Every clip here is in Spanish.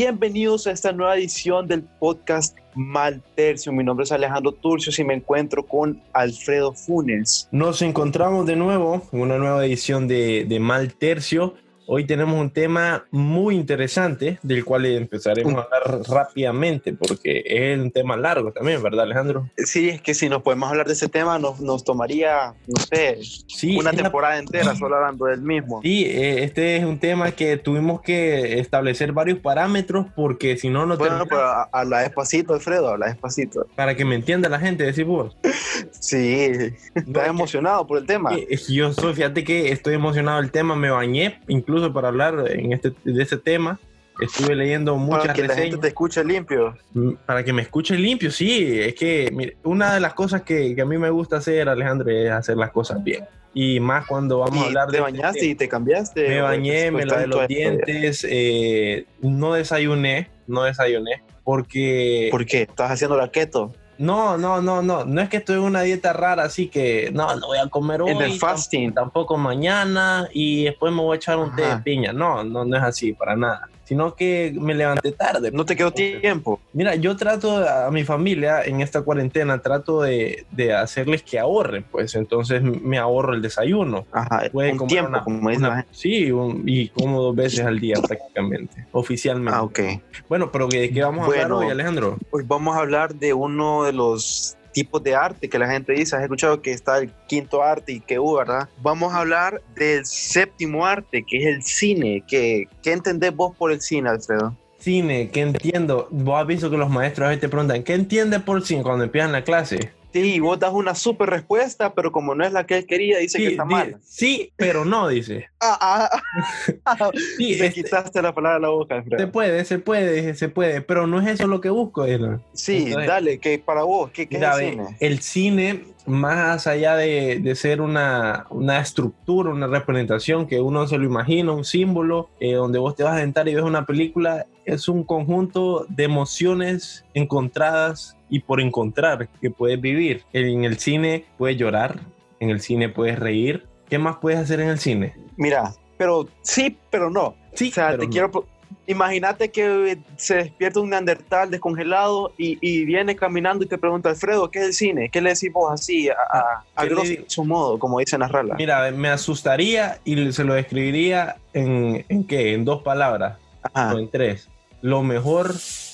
Bienvenidos a esta nueva edición del podcast Maltercio. Mi nombre es Alejandro Turcios y me encuentro con Alfredo Funes. Nos encontramos de nuevo en una nueva edición de, de Maltercio. Hoy tenemos un tema muy interesante del cual empezaremos a hablar rápidamente porque es un tema largo también, ¿verdad, Alejandro? Sí, es que si nos podemos hablar de ese tema nos, nos tomaría, no sé, Sí, una es la- temporada entera solo hablando del mismo. Sí, eh, este es un tema que tuvimos que establecer varios parámetros porque si no, no Bueno, terminamos. pero a- habla despacito, Alfredo, habla despacito. para que me entienda la gente, decís vos. Sí, No, estás es que- emocionado por el tema. Eh, Yo soy, fíjate que estoy emocionado del tema, me bañé incluso para hablar en este, de este tema. Estuve leyendo muchas para que la gente te escuche limpio. mm, para que me escuche limpio. Sí, es que mire, una de las cosas que, que a mí me gusta hacer, Alejandro, es hacer las cosas bien. Y más cuando vamos a hablar te de... bañaste y te cambiaste. Me bañé, me lavé los dientes, eh, no desayuné, no desayuné, porque... ¿Por qué? ¿Estás haciendo la keto? No, no, no, no, no es que estoy en una dieta rara, así que no, no voy a comer hoy. En el fasting. Tampoco mañana y después me voy a echar un té de piña. No, no, no es así, para nada. Sino que me levanté tarde. No te quedó tiempo. Mira, yo trato a mi familia en esta cuarentena, trato de, de hacerles que ahorren, pues entonces me ahorro el desayuno. Ajá, Pueden un comer tiempo, una- como una-. Sí, un- y como dos veces al día prácticamente, oficialmente. Ah, ok. Bueno, pero ¿de qué vamos a hablar hoy, Alejandro? Hoy vamos a hablar de uno de los tipos de arte que la gente dice. Has escuchado que está el quinto arte y que hubo, ¿verdad? Vamos a hablar del séptimo arte, que es el cine. ¿Qué, qué entendés vos por el cine, Alfredo? Cine, ¿qué entiendo? Vos has visto que los maestros a veces te preguntan, ¿qué entiendes por cine cuando empiezan la clase? Sí, vos das una súper respuesta, pero como no es la que él quería, dice que está mal. sí, pero no, dice. Ah, ah, ah. Sí, Te este- quitaste la palabra de la boca, se Alfredo. puede, se puede, se puede, pero no es eso lo que busco. Ela. Sí, Entonces- dale, que para vos, ¿qué, qué es el cine? el cine, más allá de, de ser una, una estructura, una representación que uno se lo imagina, un símbolo, eh, donde vos te vas a sentar y ves una película, es un conjunto de emociones encontradas y por encontrar que puedes vivir. En el cine puedes llorar, en el cine puedes reír. ¿Qué más puedes hacer en el cine? Mira, pero sí, pero no. Sí, O sea, pero te no. quiero. Imagínate que se despierta un neandertal descongelado y, y viene caminando y te pregunta, Alfredo, ¿qué es el cine? ¿Qué le decimos así, a, a, a ¿Qué le grosso digo? modo, como dicen las ralas? Mira, me asustaría y se lo describiría en, ¿en qué? En dos palabras. Ajá. o en tres. Lo mejor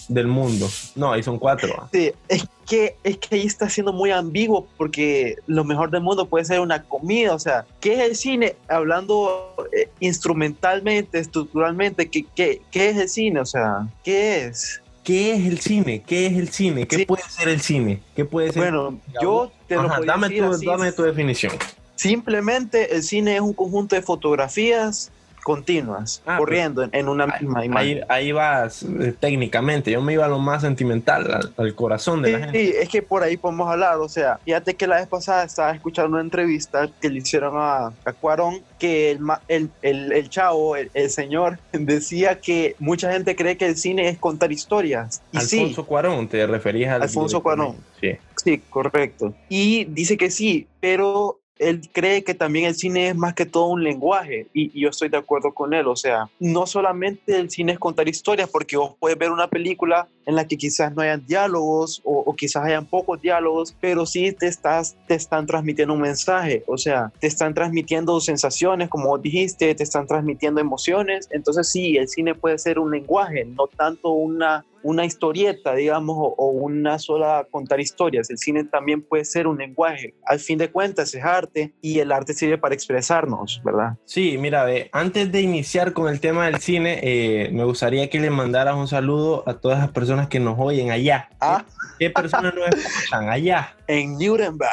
del mundo. No, ahí son cuatro. Sí, es que, es que ahí está siendo muy ambiguo porque lo mejor del mundo puede ser una comida. O sea, ¿qué es el cine? Hablando eh, instrumentalmente, estructuralmente, ¿qué, qué, qué es el cine? O sea, ¿qué es? ¿Qué es el cine? ¿Qué es el cine? ¿Qué Sí. puede ser el cine? ¿Qué puede ser? Bueno, yo te Ajá, dame, decir tu, así. dame tu definición. Simplemente el cine es un conjunto de fotografías continuas, Ah, corriendo en, en una misma imagen. Ahí, ahí vas eh, técnicamente. Yo me iba a lo más sentimental, al, al corazón de Sí, la gente. sí, es que por ahí podemos hablar, o sea, fíjate que la vez pasada estaba escuchando una entrevista que le hicieron a, a Cuarón, que el, el, el, el chavo, el, el señor, decía que mucha gente cree que el cine es contar historias. Y sí, Alfonso Cuarón, te referías al. Alfonso Cuarón. Sí. Sí, correcto. Y dice que sí, pero él cree que también el cine es más que todo un lenguaje y, yo estoy de acuerdo con él. O sea, no solamente el cine es contar historias, porque vos puedes ver una película en la que quizás no hayan diálogos o, quizás hayan pocos diálogos, pero sí te, estás, te están transmitiendo un mensaje. O sea, te están transmitiendo sensaciones, como dijiste, te están transmitiendo emociones. Entonces sí, el cine puede ser un lenguaje, no tanto una una historieta, digamos, o, o una sola contar historias. El cine también puede ser un lenguaje. Al fin de cuentas es arte y el arte sirve para expresarnos, ¿verdad? Sí, mira, antes de iniciar con el tema del cine, eh, me gustaría que le mandaras un saludo a todas las personas que nos oyen allá. Ah, ¿Qué personas nos escuchan allá? en Nuremberg.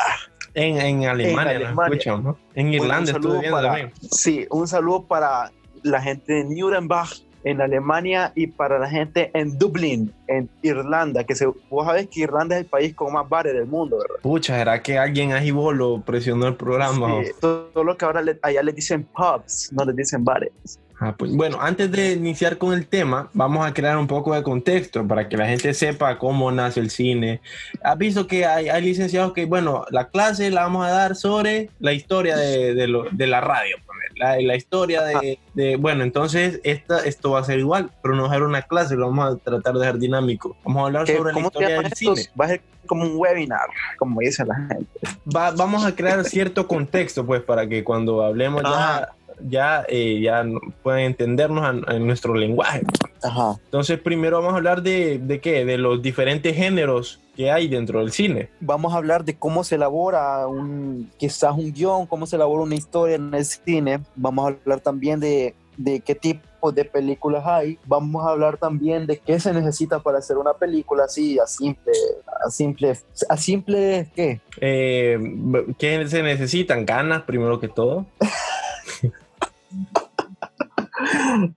En, en Alemania, nos Alemania. escuchan, ¿no? En Un Irlanda estuve viendo para- también. Sí, un saludo para la gente de Nuremberg en Alemania y para la gente en Dublín, en Irlanda, que se, vos sabés que Irlanda es el país con más bares del mundo, ¿verdad? Pucha, ¿será que alguien ahí lo presionó el programa? Sí, todo lo que ahora le- allá les dicen pubs, no les dicen bares. Ah, pues, bueno, antes de iniciar con el tema, vamos a crear un poco de contexto para que la gente sepa cómo nace el cine. Has visto que hay, hay licenciados que, bueno, la clase la vamos a dar sobre la historia de, de lo- de la radio, ponerle, la, la historia de, de, bueno, entonces esta, esto va a ser igual, pero no va a ser una clase, lo vamos a tratar de ser dinámico. Vamos a hablar sobre la historia del cine. Va a ser como un webinar, como dice la gente. Va, vamos a crear cierto contexto, pues, para que cuando hablemos ya ya, eh, ya pueden entendernos en, nuestro lenguaje. Ajá. Entonces, primero vamos a hablar de, de qué? De los diferentes géneros que hay dentro del cine. Vamos a hablar de cómo se elabora un, quizás un guion, cómo se elabora una historia en el cine. Vamos a hablar también de, de qué tipo de películas hay. Vamos a hablar también de qué se necesita para hacer una película así, a simple, a simple, a simple, ¿qué? Eh, ¿Qué se necesitan? Ganas, primero que todo. Mm-hmm.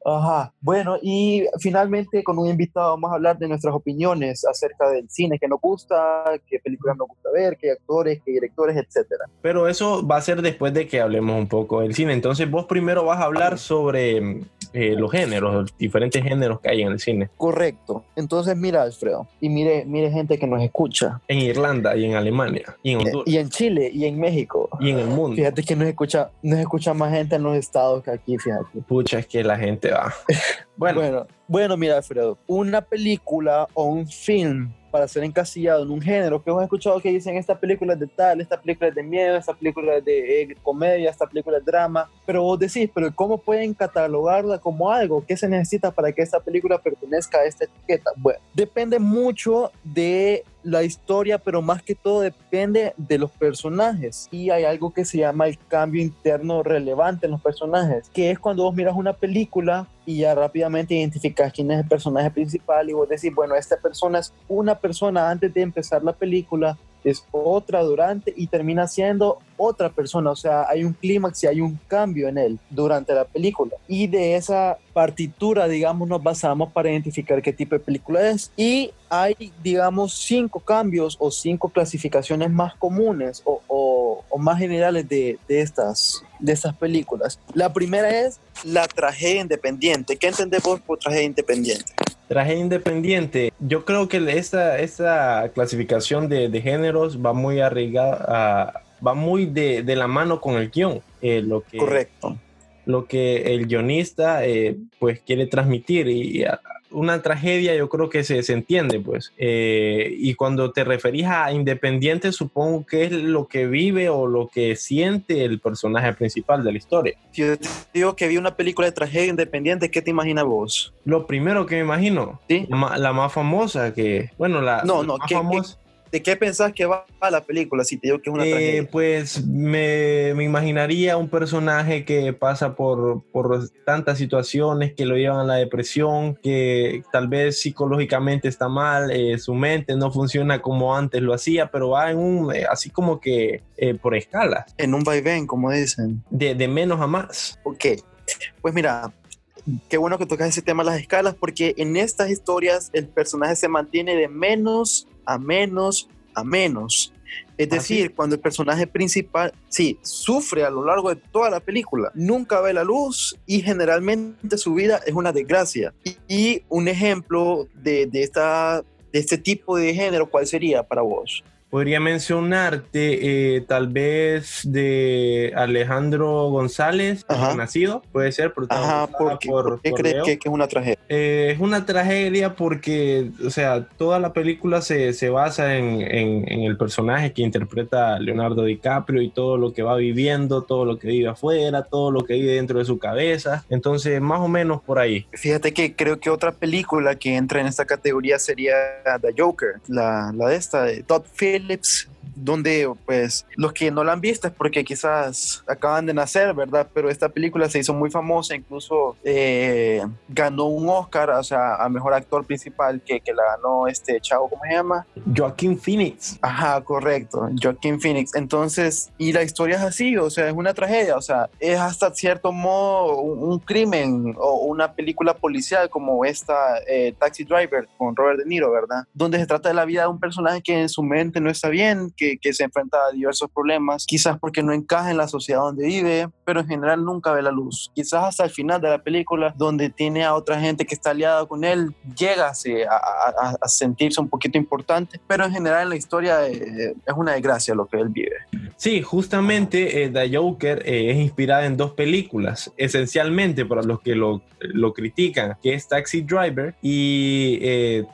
Ajá. Bueno, y finalmente con un invitado vamos a hablar de nuestras opiniones acerca del cine que nos gusta, qué películas nos gusta ver, qué actores, qué directores, etcétera. Pero eso va a ser después de que hablemos un poco del cine. Entonces vos primero vas a hablar sobre eh, los géneros, los diferentes géneros que hay en el cine. Correcto. Entonces mira, Alfredo, y mire, mire gente que nos escucha. En Irlanda y en Alemania y en Honduras Y en Chile y en México. y en el mundo. Fíjate que nos escucha, nos escucha más gente en los estados que aquí, fíjate. Pucha, es que la gente va. Bueno, Bueno, bueno, mira, Alfredo, una película o un film para ser encasillado en un género que hemos escuchado que dicen esta película es de tal, esta película es de miedo, esta película es de eh, comedia, esta película es drama, pero vos decís, pero ¿cómo pueden catalogarla como algo? ¿Qué se necesita para que esta película pertenezca a esta etiqueta? Bueno, depende mucho de la historia, pero más que todo depende de los personajes. Y hay algo que se llama el cambio interno relevante en los personajes, que es cuando vos miras una película y ya rápidamente identificas quién es el personaje principal y vos decís, bueno, esta persona es una persona antes de empezar la película, es otra durante y termina siendo otra persona, o sea, hay un clímax y hay un cambio en él durante la película. Y de esa partitura, digamos, nos basamos para identificar qué tipo de película es. Y hay, digamos, cinco cambios o cinco clasificaciones más comunes o, o- más generales de, de estas, de estas películas. La primera es la tragedia independiente. ¿Qué entendemos por tragedia independiente? tragedia independiente. Yo creo que esta, esta clasificación de, de géneros va muy arraigada, a- va muy de, de la mano con el guion. Eh, lo que, Correcto. lo que el guionista eh, pues quiere transmitir y a- una tragedia yo creo que se, se entiende pues Eh, y cuando te referís a independiente supongo que es lo que vive o lo que siente el personaje principal de la historia Si yo te digo que vi una película de tragedia independiente, ¿qué te imaginas vos? lo primero que me imagino Sí. la, la más famosa que bueno la, No, la no, más ¿qué- famosa ¿De qué pensás que va la película si te digo que es una Eh, tragedia? pues me, me imaginaría un personaje que pasa por, por tantas situaciones que lo llevan a la depresión, que tal vez psicológicamente está mal, eh, su mente no funciona como antes lo hacía, pero va en un, eh, así como que eh, por escalas, En un vaivén, como dicen. de, de menos a más. Ok, pues mira, qué bueno que tocas ese tema las escalas, porque en estas historias el personaje se mantiene de menos a menos a menos. Es ¿Ah, decir, cuando el personaje principal, sí, sufre a lo largo de toda la película, nunca ve la luz y generalmente su vida es una desgracia. Y, y un ejemplo de, de, esta, de este tipo de género, ¿cuál sería para vos? Podría mencionarte eh, tal vez de Alejandro González, nacido, puede ser Ajá, ¿por qué, por- por qué por crees que, que es una tragedia? Eh, es una tragedia porque, o sea, toda la película se, se basa en, en- en el personaje que interpreta Leonardo DiCaprio y todo lo que va viviendo, todo lo que vive afuera, todo lo que vive dentro de su cabeza. Entonces, más o menos por ahí. Fíjate que creo que otra película que entra en esta categoría sería The Joker, la, la de esta, de Todd lips donde pues los que no la han visto es porque quizás acaban de nacer, ¿verdad? Pero esta película se hizo muy famosa, incluso eh, ganó un Oscar, o sea, a Mejor Actor Principal que, que la ganó este chavo, ¿cómo se llama? Joaquín Phoenix. Ajá, correcto, Joaquin Phoenix. Entonces, y la historia es así, o sea, es una tragedia, o sea, es hasta cierto modo un, un crimen o una película policial como esta eh, Taxi Driver con Robert De Niro, ¿verdad? Donde se trata de la vida de un personaje que en su mente no está bien, que que, que, se enfrenta a diversos problemas, quizás porque no encaja en la sociedad donde vive, pero en general nunca ve la luz. Quizás hasta el final de la película, donde tiene a otra gente que está aliada con él, llega a, a, sentirse un poquito importante, pero en general en la historia eh, es una desgracia lo que él vive. Sí, justamente eh, The Joker eh, es inspirada en dos películas, esencialmente para los que lo, lo critican, que es Taxi Driver y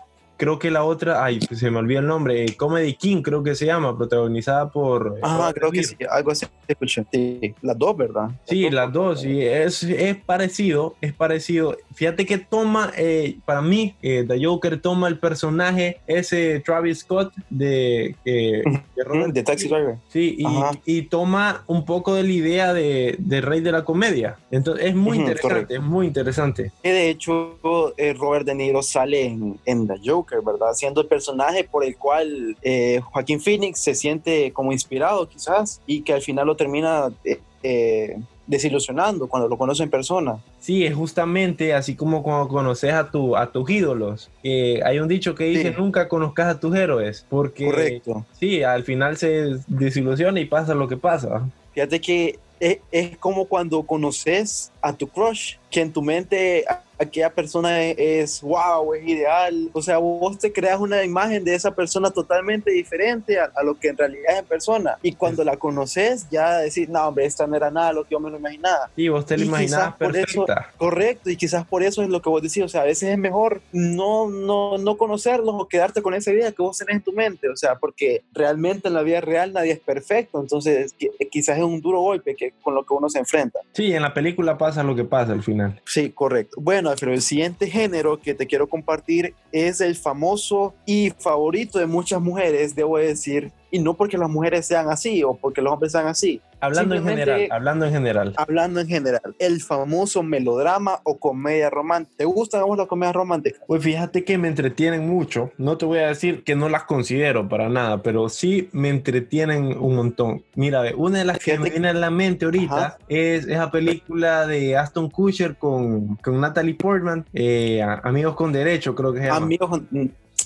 creo que la otra, ay, se me olvidó el nombre, eh, Comedy King creo que se llama, protagonizada por... Ah, creo que sí, algo así escuché. Sí, las dos, ¿verdad? sí, las dos, sí, es, es, parecido, es parecido. Fíjate que toma, eh, para mí, eh, The Joker toma el personaje, ese Travis Scott de... de, Taxi Driver. Sí, y, y, toma un poco de la idea de, de Rey de la Comedia. Entonces, es muy interesante, es muy interesante. De hecho, Robert De Niro sale en, en The Joker ¿verdad? Siendo el personaje por el cual eh, Joaquín Phoenix se siente como inspirado quizás y que al final lo termina eh, eh, desilusionando cuando lo conoce en persona. Sí, es justamente así como cuando conoces a, tu, a tus ídolos. hay un dicho que dice nunca conozcas a tus héroes, porque Correcto. sí, al final se desilusiona y pasa lo que pasa. Fíjate que es, es como cuando conoces a tu crush, que en tu mente aquella persona es, wow, es ideal. O sea, vos te creas una imagen de esa persona totalmente diferente a, lo que en realidad es en persona. Y cuando la conoces, ya decís, no, hombre, esta no era nada lo que yo me lo imaginaba. Y vos te lo imaginabas perfecta. correcto, y quizás por eso es lo que vos decís. O sea, a veces es mejor no, no, no conocerlos o quedarte con esa idea que vos tenés en tu mente. O sea, porque realmente en la vida real nadie es perfecto. Entonces, quizás es un duro golpe que, con lo que uno se enfrenta. Sí, en la película pasa lo que pasa al final. Sí, correcto. Bueno, pero el siguiente género que te quiero compartir es el famoso y favorito de muchas mujeres, debo decir, y no porque las mujeres sean así o porque los hombres sean así. Hablando en general, hablando en general. Hablando en general, el famoso melodrama o comedia romántica. ¿Te gustan las comedias románticas? Pues fíjate que me entretienen mucho. No te voy a decir que no las considero para nada, pero sí me entretienen un montón. Mira, una de las que me viene a la mente ahorita es esa película de Aston Kutcher con, con Natalie Portman, eh, Amigos con Derecho, creo que es. Amigos con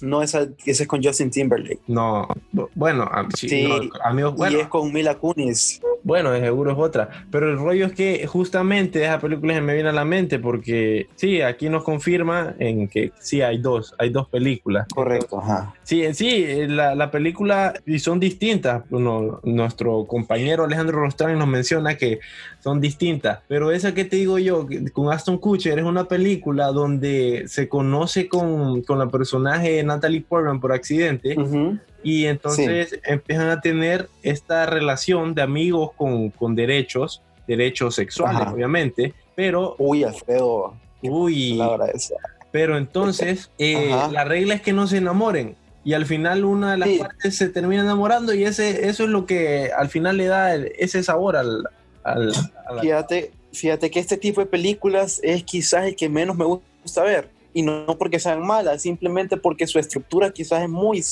no, esa, ese es con Justin Timberlake. No, bueno, sí, amigos, y es con Mila Kunis. Bueno, seguro es otra. Pero el rollo es que justamente esa película se me viene a la mente porque sí, aquí nos confirma en que sí hay dos, hay dos películas. Correcto, ajá. Sí, en sí, la, la película y son distintas. nuestro compañero Alejandro Rostrani nos menciona que son distintas. Pero esa que te digo yo, con Aston Kutcher, es una película donde se conoce con, con la personaje Natalie Portman por accidente. Y entonces empiezan a tener esta relación de amigos con, con derechos, derechos sexuales, obviamente, pero... Uy, Alfredo. Uy. Pero entonces, eh, la regla es que no se enamoren. Y al final una de las partes se termina enamorando y ese, eso es lo que al final le da ese sabor al... al fíjate, fíjate que este tipo de películas es quizás el que menos me gusta ver y no porque sean malas, simplemente porque su estructura quizás es muy,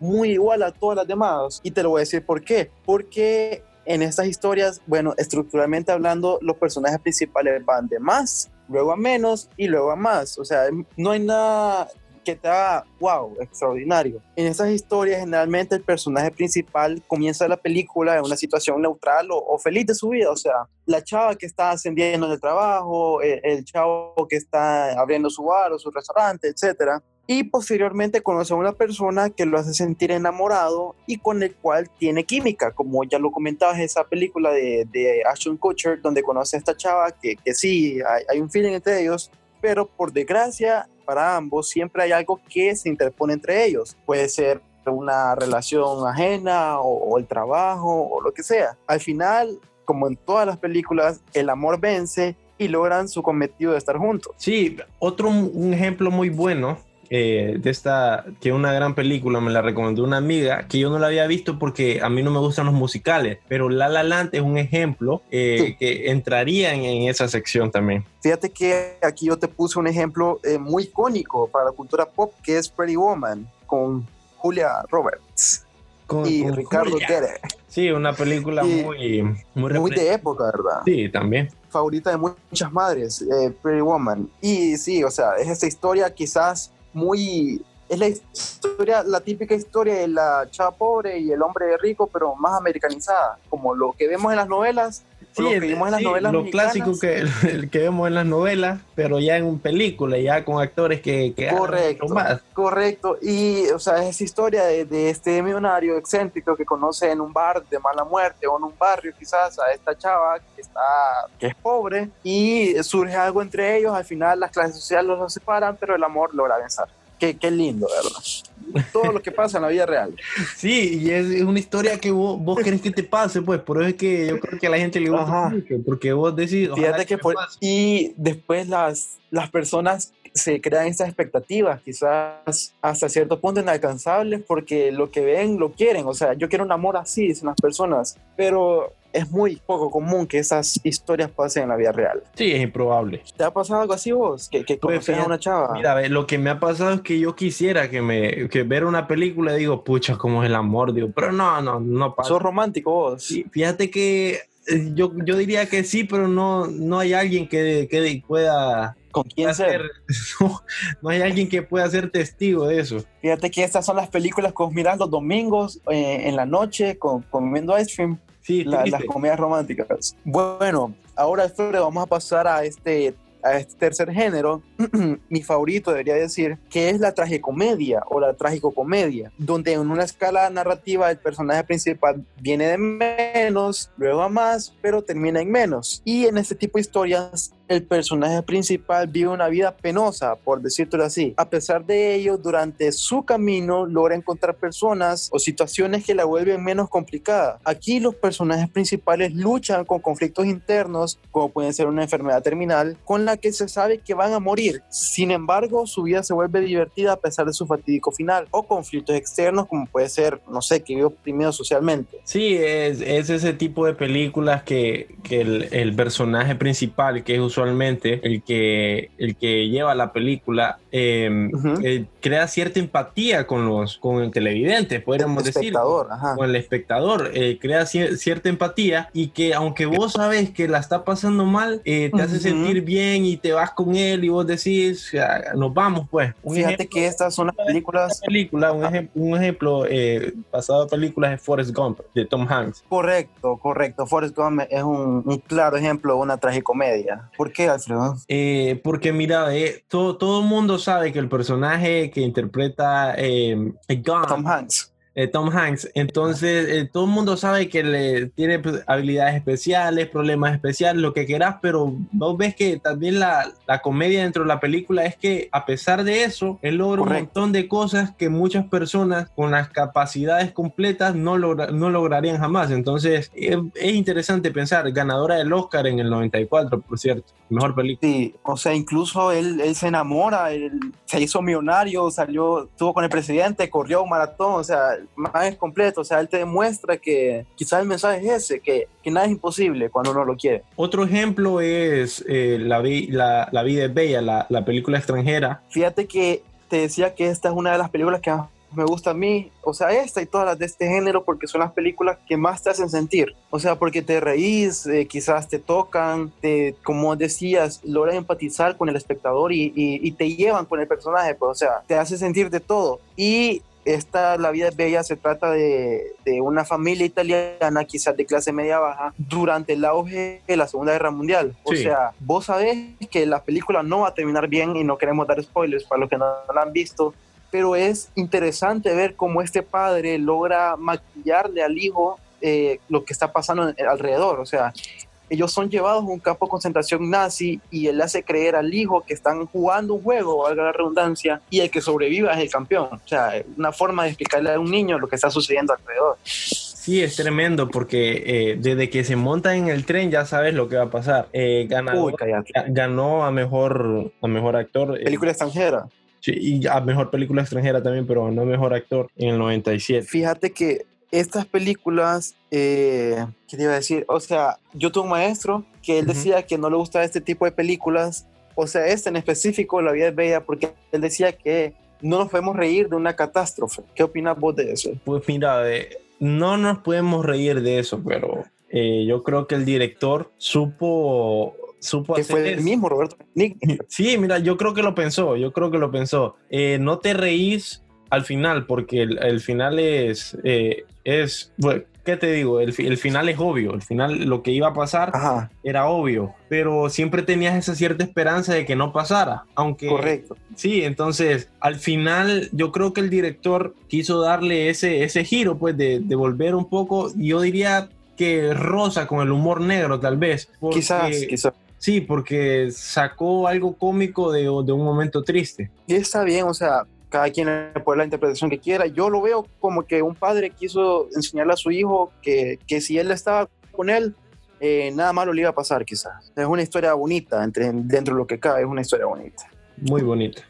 muy igual a todas las demás. Y te lo voy a decir por qué. Porque en estas historias, bueno, estructuralmente hablando, los personajes principales van de más, luego a menos y luego a más. O sea, no hay nada que te haga, wow, extraordinario. En esas historias, generalmente el personaje principal comienza la película en una situación neutral o, feliz de su vida. O sea, la chava que está ascendiendo en el trabajo, el, el chavo que está abriendo su bar o su restaurante, etcétera y posteriormente conoce a una persona que lo hace sentir enamorado y con el cual tiene química, como ya lo comentabas en esa película de, de Ashton Kutcher, donde conoce a esta chava que, que sí, hay, hay, un feeling entre ellos, pero por desgracia para ambos siempre hay algo que se interpone entre ellos. Puede ser una relación ajena o, el trabajo o lo que sea. Al final, como en todas las películas, el amor vence y logran su cometido de estar juntos. Sí, otro un ejemplo muy bueno eh, de esta, que una gran película, me la recomendó una amiga, que yo no la había visto porque a mí no me gustan los musicales, pero La La Land es un ejemplo eh, que entraría en, esa sección también. Fíjate que aquí yo te puse un ejemplo eh, muy icónico para la cultura pop, que es Pretty Woman, con Julia Roberts. y Ricardo Guerre. Sí, una película muy, muy, muy de época, ¿verdad? Sí, también favorita de muchas madres, Pretty Woman. Y sí, o sea, es esta historia quizás muy es la historia, la típica historia de la chava pobre y el hombre rico, pero más americanizada, como lo que vemos en las novelas, Sí, lo que vimos en las novelas lo clásico que, el que vemos en las novelas, pero ya en un película, ya con actores que, que correcto, más. Correcto, y o sea, es historia de, de, este millonario excéntrico que conoce en un bar de mala muerte o en un barrio quizás a esta chava que está que es pobre y surge algo entre ellos, al final las clases sociales los separan, pero el amor logra vencer. Qué, qué lindo, ¿verdad? todo lo que pasa en la vida real. Sí, y es una historia que vos, vos querés que te pase, pues, por eso es que yo creo que a la gente le gusta mucho, porque vos decís... Fíjate que, y después las, las personas se crean estas expectativas, quizás hasta cierto punto inalcanzables, porque lo que ven lo quieren. O sea, yo quiero un amor así, dicen las personas, pero es muy poco común que esas historias pasen en la vida real. Sí, es improbable. ¿Te ha pasado algo así vos? Que, que pues, a una chava. Mira, lo que me ha pasado es que yo quisiera que me que ver una película y digo, pucha, cómo es el amor, digo, pero no, no, no pasa. ¿Sos romántico vos? Sí, fíjate que eh, yo, yo diría que sí, pero no, no hay alguien que, que pueda ¿Con quién ser? No, hay alguien que pueda ser testigo de eso. Fíjate que estas son las películas que miras los domingos eh, en la noche con, comiendo ice cream. Sí, las comedias románticas. Bueno, ahora Alfredo, vamos a pasar a este a este tercer género, mi favorito debería decir, que es la tragicomedia o la tragicocomedia, donde en una escala narrativa el personaje principal viene de menos, luego a más, pero termina en menos. Y en este tipo de historias el personaje principal vive una vida penosa, por decirlo así. A pesar de ello, durante su camino logra encontrar personas o situaciones que la vuelven menos complicada. Aquí los personajes principales luchan con conflictos internos, como pueden ser una enfermedad terminal, con la que se sabe que van a morir. Sin embargo, su vida se vuelve divertida a pesar de su fatídico final, o conflictos externos, como puede ser, no sé, que vive oprimido socialmente. Sí, es, ese tipo de películas que, que el, personaje principal, que es usualmente el que, el que lleva la película, em, eh, crea cierta empatía con los con el televidente, podríamos el decir. Espectador, Con el espectador, eh, crea cierta empatía y que aunque vos sabes que la está pasando mal, eh, te hace sentir bien y te vas con él y vos decís, nos vamos pues. Fíjate que estas son las películas... Película, un, ejemplo, un ejemplo pasado de películas es Forrest Gump, de Tom Hanks. Correcto, correcto. Forrest Gump es un, un claro ejemplo de una tragicomedia. ¿Por qué, Alfredo? Eh, porque mira, eh, todo, todo el mundo sabe que el personaje que interpreta eh, Tom Hanks eh, Tom Hanks. Entonces, eh, todo el mundo sabe que le tiene pues, habilidades especiales, problemas especiales, lo que quieras, pero vos ves que también la, la, comedia dentro de la película es que, a pesar de eso, él logra un montón de cosas que muchas personas con las capacidades completas no, no lograrían jamás. Entonces, es, interesante pensar, ganadora del Oscar en el 94, por cierto, mejor película. Sí, o sea, incluso él, él se enamora, él se hizo millonario, salió, estuvo con el presidente, corrió un maratón, o sea, más completo, o sea, él te demuestra que quizás el mensaje es ese, que, que nada es imposible cuando uno lo quiere. Otro ejemplo es eh, la, la, la, vida es bella, la, la película extranjera. Fíjate que te decía que esta es una de las películas que me gusta a mí, o sea, esta y todas las de este género, porque son las películas que más te hacen sentir. O sea, porque te reís, eh, quizás te tocan, te, como decías, logran empatizar con el espectador y, y, y, te llevan con el personaje, pues, o sea, te hace sentir de todo. Y esta La vida es bella se trata de, de, una familia italiana, quizás de clase media baja, durante el auge de la Segunda Guerra Mundial. O sea, vos sabés que la película no va a terminar bien y no queremos dar spoilers para los que no, la han visto, pero es interesante ver cómo este padre logra maquillarle al hijo eh, lo que está pasando alrededor. O sea, ellos son llevados a un campo de concentración nazi y él hace creer al hijo que están jugando un juego, valga la redundancia, y el que sobreviva es el campeón. O sea, una forma de explicarle a un niño lo que está sucediendo alrededor. Sí, es tremendo porque eh, desde que se monta en el tren ya sabes lo que va a pasar. Eh, ganó a mejor, a mejor actor. Eh, película extranjera. Sí, y a mejor película extranjera también, pero no mejor actor en el 97. Fíjate que estas películas, eh, ¿qué te iba a decir? O sea, yo tuve un maestro que él decía que no le gustaba este tipo de películas, o sea, este en específico, La vida es bella, porque él decía que no nos podemos reír de una catástrofe. ¿Qué opinas vos de eso? Pues mira, no nos podemos reír de eso, pero eh, yo creo que el director supo supo que hacer fue el mismo Roberto Benigni. Sí, mira, yo creo que lo pensó, yo creo que lo pensó. Eh, no te reís al final, porque el, el final es, eh, es, bueno, ¿qué te digo? El, el final es obvio, el final, lo que iba a pasar Ajá, era obvio, pero siempre tenías esa cierta esperanza de que no pasara, aunque... correcto. Sí, entonces al final yo creo que el director quiso darle ese, ese giro, pues de, de volver un poco, yo diría que rosa con el humor negro tal vez. porque- Quizás, quizás. Sí, porque sacó algo cómico de, de un momento triste. Y está bien, o sea, cada quien le puede la interpretación que quiera. Yo lo veo como que un padre quiso enseñarle a su hijo que, que si él estaba con él, eh, nada malo le iba a pasar, quizás. Es una historia bonita, entre, dentro de lo que cabe, es una historia bonita. Muy bonito.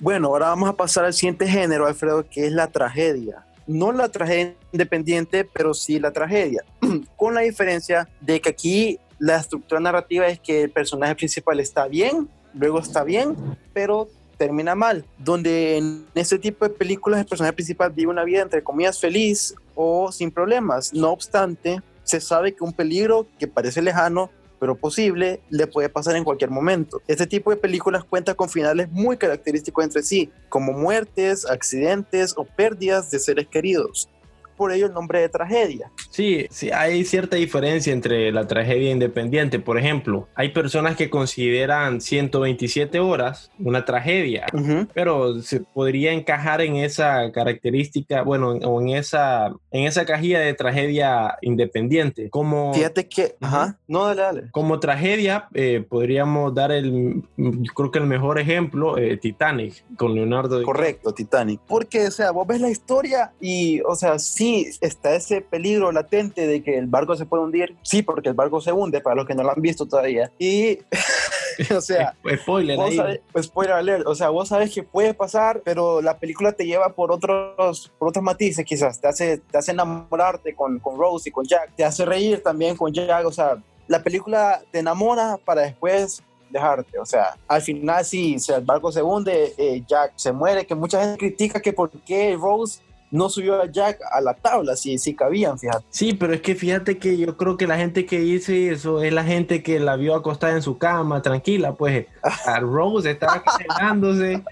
Bueno, ahora vamos a pasar al siguiente género, Alfredo, que es la tragedia. No la tragedia independiente, pero sí la tragedia. Con la diferencia de que aquí la estructura narrativa es que el personaje principal está bien, luego está bien, pero termina mal. Donde en este tipo de películas el personaje principal vive una vida entre comillas feliz o sin problemas. No obstante, se sabe que un peligro que parece lejano pero posible, le puede pasar en cualquier momento. Este tipo de películas cuenta con finales muy característicos entre sí, como muertes, accidentes o pérdidas de seres queridos. Por ello el nombre de tragedia. Sí, sí, hay cierta diferencia entre la tragedia independiente. Por ejemplo, hay personas que consideran 127 horas una tragedia, Ujú. pero se podría encajar en esa característica, bueno, o en esa, en esa cajilla de tragedia independiente. Como, Fíjate que... Ajá. No, dale, dale. como tragedia, eh, podríamos dar el, yo creo que el mejor ejemplo, eh, Titanic, con Leonardo. DiCaprio. Correcto, Titanic. Porque, o sea, vos ves la historia y, o sea, sí está ese peligro latente de que el barco se puede hundir. Sí, porque el barco se hunde, para los que no lo han visto todavía. Y, o sea, Spoiler ahí. sabés, spoiler alert, o sea, vos sabes que puede pasar, pero la película te lleva por otros, por otros matices, quizás te hace, te hace enamorarte con, con Rose y con Jack, te hace reír también con Jack, o sea, la película te enamora para después dejarte, o sea, al final sí, o sea, el barco se hunde, eh, Jack se muere, que mucha gente critica que por qué Rose no subió a Jack a la tabla, si, si cabían, fíjate. Sí, pero es que fíjate que yo creo que la gente que dice eso es la gente que la vio acostada en su cama, tranquila, pues a Rose estaba quejándose.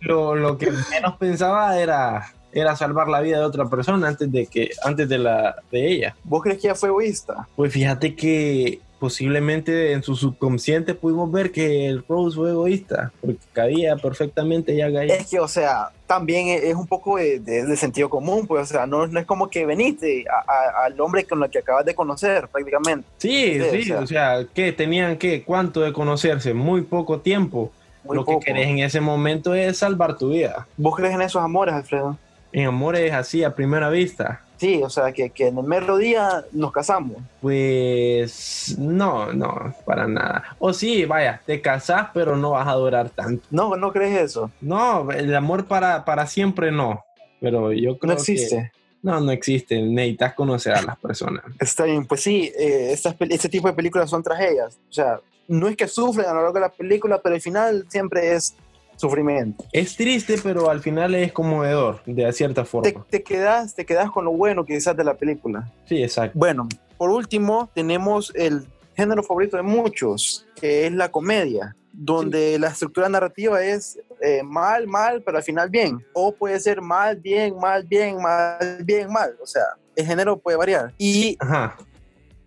Lo, lo que menos pensaba era, era salvar la vida de otra persona antes de que, antes de la de ella. ¿Vos crees que ella fue egoísta? Pues fíjate que posiblemente en su subconsciente pudimos ver que el Rose fue egoísta, porque cabía perfectamente ya. Es que, o sea, también e- es un poco de, de- de sentido común, pues, o sea, no, no es como que veniste a- a- al hombre con el que acabas de conocer, prácticamente. Sí, Sí, sí, o sea. sea, que tenían que, ¿cuánto de conocerse? Muy poco tiempo. Muy Lo poco. que querés en ese momento es salvar tu vida. ¿Vos crees en esos amores, Alfredo? En amor es así a primera vista. Sí, o sea, que, que en el mero día nos casamos. Pues no, no, para nada. O sí, vaya, te casás, pero no vas a durar tanto. No, no crees eso. No, el amor para, para siempre no. Pero yo creo No existe. que no, no existe. Necesitas conocer a las personas. Está bien, pues sí, eh, estas, este tipo de películas son tragedias. O sea, no es que sufren a lo largo de la película, pero al final siempre es sufrimiento. Es triste, pero al final es conmovedor, de cierta forma. Te, te quedas, te quedas con lo bueno quizás de la película. Sí, exacto. Bueno, por último, tenemos el género favorito de muchos, que es la comedia, donde la estructura narrativa es eh, mal, mal, pero al final bien. O puede ser mal, bien, mal, bien, mal, bien, mal. O sea, el género puede variar. Y Ajá.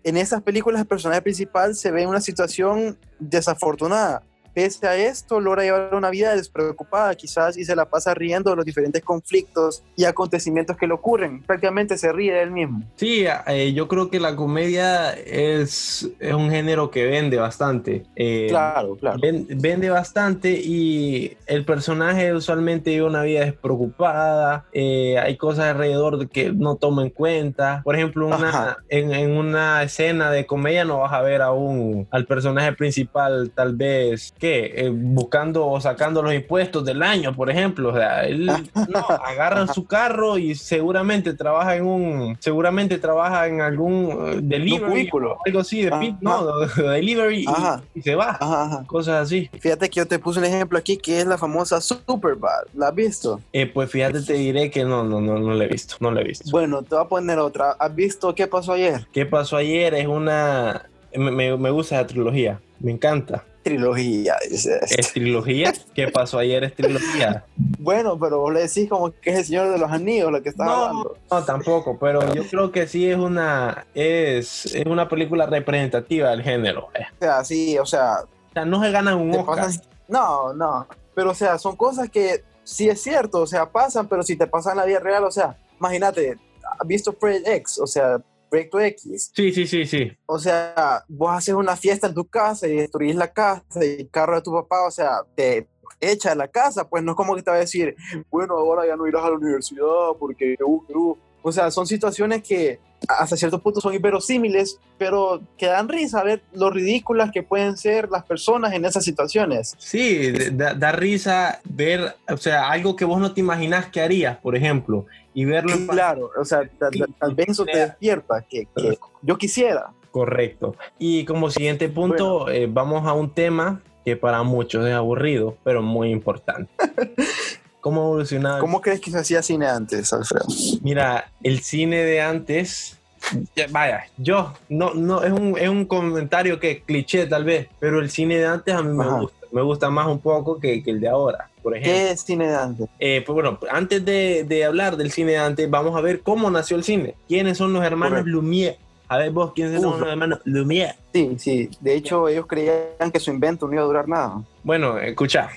en esas películas el personaje principal se ve en una situación desafortunada. Pese a esto, logra llevar una vida despreocupada quizás y se la pasa riendo de los diferentes conflictos y acontecimientos que le ocurren. Prácticamente se ríe de él mismo. Sí, eh, yo creo que la comedia es, es un género que vende bastante. Eh, Claro, claro. ven- vende bastante y el personaje usualmente vive una vida despreocupada, eh, hay cosas alrededor de que no toma en cuenta. Por ejemplo, una, en, en una escena de comedia no vas a ver a un, al personaje principal tal vez que eh, buscando o sacando los impuestos del año, por ejemplo. O sea, él no, agarra su carro y seguramente trabaja en un, seguramente trabaja en algún eh, delivery o algo así de pit, no, delivery y- y se va Ajá, ajá. cosas así. Fíjate que yo te puse un ejemplo aquí que es la famosa Superbad. ¿La has visto? Eh, pues fíjate, te diré que no, no, no, no la he visto, no la he visto. Bueno, te voy a poner otra. ¿Has visto qué pasó ayer? ¿Qué pasó ayer? Es una, me, me gusta la trilogía, me encanta trilogía. Dice ¿Es trilogía? ¿Qué pasó ayer? ¿Es trilogía? Bueno, pero vos le decís como que es el Señor de los Anillos lo que está hablando. No, tampoco, pero yo creo que sí es una, es, es una película representativa del género. Eh. O sea, sí, o sea... O sea, no se ganan un Oscar. no, no, pero o sea, son cosas que sí es cierto, o sea, pasan, pero si te pasan en la vida real, o sea, imagínate, ¿has visto Project X? O sea, Proyecto X. Sí, sí, sí, sí. O sea, vos haces una fiesta en tu casa y destruís la casa y el carro de tu papá, o sea, te echa de la casa, pues no es como que te va a decir, bueno, ahora ya no irás a la universidad porque, uh, uh. o sea, son situaciones que hasta cierto punto son inverosímiles, pero que dan risa ver lo ridículas que pueden ser las personas en esas situaciones. Sí, da, risa ver, o sea, algo que vos no te imaginás que harías, por ejemplo, y verlo. claro, o sea, tal, vez eso te despierta, que, yo quisiera. Correcto. Y como siguiente punto, eh, vamos a un tema que para muchos es aburrido, pero muy importante. ¿Cómo evolucionaba? ¿Cómo crees que se hacía cine antes, Alfredo? Mira, el cine de antes, vaya, yo, no, no, es un, es un comentario que cliché tal vez, pero el cine de antes a mí me gusta. Me gusta más un poco que, que el de ahora, por ejemplo. ¿Qué es cine de antes? Eh, pues bueno, antes de, de, hablar del cine de antes, vamos a ver cómo nació el cine. ¿Quiénes son los hermanos Lumière? A ver vos, ¿quiénes son los hermanos Lumière? Sí, sí. De hecho, ellos creían que su invento no iba a durar nada. Bueno, escucha,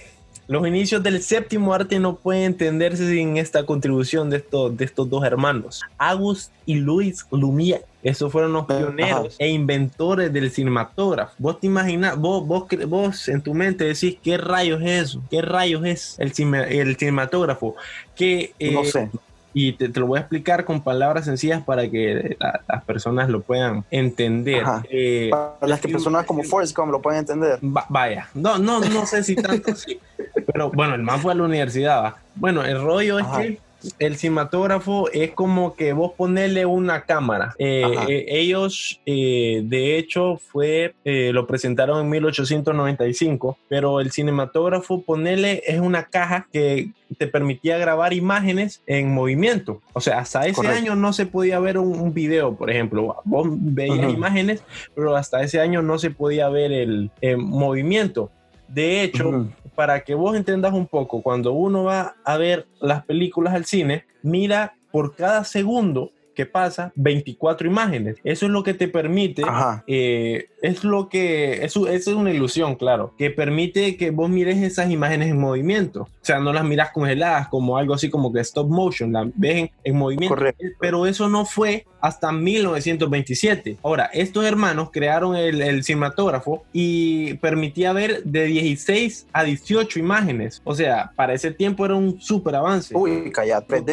los inicios del séptimo arte no pueden entenderse sin esta contribución de estos, de estos dos hermanos, Auguste y Louis Lumière. Esos fueron los pioneros e inventores del cinematógrafo. Vos te imaginas, vos, vos, vos en tu mente decís, ¿qué rayos es eso? ¿Qué rayos es el, el cinematógrafo? Que, no sé y te, lo voy a explicar con palabras sencillas para que las personas lo puedan entender. Eh, para las que personas como Forrest Gump lo pueden entender. vaya, no, no, no sé si tanto sí, pero bueno, el más fue a la universidad. Bueno, el rollo es que el cinematógrafo es como que vos ponerle una cámara. Eh, eh, ellos, eh, de hecho, fue, lo presentaron en 1895, pero el cinematógrafo, ponerle, es una caja que te permitía grabar imágenes en movimiento. O sea, hasta ese año no se podía ver un, video, por ejemplo. Vos veías imágenes, pero hasta ese año no se podía ver el, movimiento. De hecho, para que vos entendas un poco, cuando uno va a ver las películas al cine, mira por cada segundo que pasa 24 imágenes. Eso es lo que te permite, eh, es lo que, eso, es una ilusión, claro, que permite que vos mires esas imágenes en movimiento. O sea, no las miras congeladas como algo así como que stop motion, las ves en, movimiento. Pero eso no fue hasta 1927. Ahora, estos hermanos crearon el, el cinematógrafo y permitía ver de 16 a 18 imágenes. O sea, para ese tiempo era un súper avance. Uy, cállate.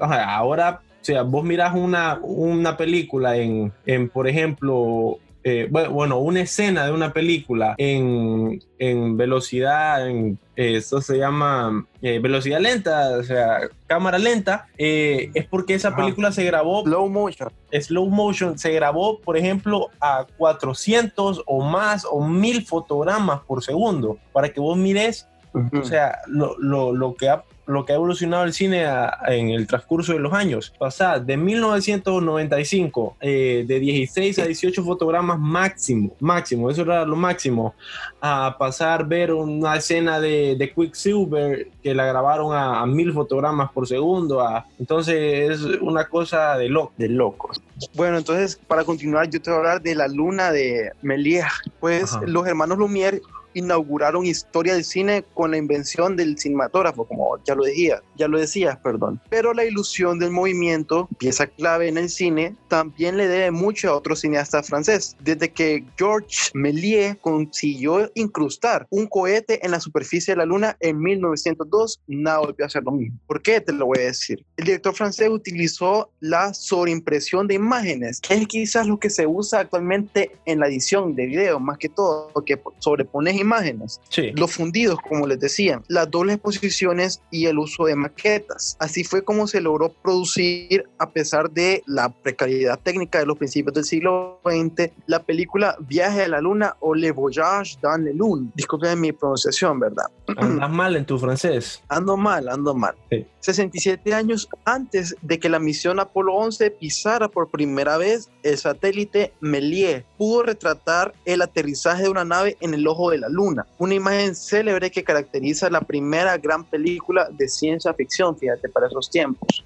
ahora o sea, vos miras una, una película en, en, por ejemplo, eh, bueno, una escena de una película en, en velocidad, en, eso se llama eh, velocidad lenta, o sea, cámara lenta, eh, es porque esa película se grabó. Slow motion. Slow motion, se grabó, por ejemplo, a 400 o más o 1000 fotogramas por segundo, para que vos mires, o sea, lo, lo, lo que ha lo que ha evolucionado el cine en el transcurso de los años. Pasar de 1995 eh, de 16 a 18 fotogramas máximo, máximo, eso era lo máximo, a pasar a ver una escena de, de Quicksilver que la grabaron a, mil fotogramas por segundo. entonces es una cosa de, lo, de locos. Bueno, entonces para continuar yo te voy a hablar de la luna de Méliès. Pues los hermanos Lumière inauguraron historia del cine con la invención del cinematógrafo, como ya lo decía, ya lo decías, perdón. Pero la ilusión del movimiento, pieza clave en el cine, también le debe mucho a otro cineasta francés. Desde que Georges Méliès consiguió incrustar un cohete en la superficie de la luna en 1902, nada volvió a hacer lo mismo. ¿Por qué? Te lo voy a decir. El director francés utilizó la sobreimpresión de imágenes, que es quizás lo que se usa actualmente en la edición de video, más que todo, que sobrepones imágenes, Sí. los fundidos, como les decía, las dobles exposiciones y el uso de maquetas. Así fue como se logró producir, a pesar de la precariedad técnica de los principios del siglo XX, la película Viaje a la Luna o Le Voyage dans la Lune. Disculpen mi pronunciación, ¿verdad? Andas mal en tu francés. Ando mal, ando mal. Sí. 67 años antes de que la misión Apolo 11 pisara por primera vez el satélite Méliès, pudo retratar el aterrizaje de una nave en el ojo de la luna, una imagen célebre que caracteriza la primera gran película de ciencia ficción, fíjate, para esos tiempos.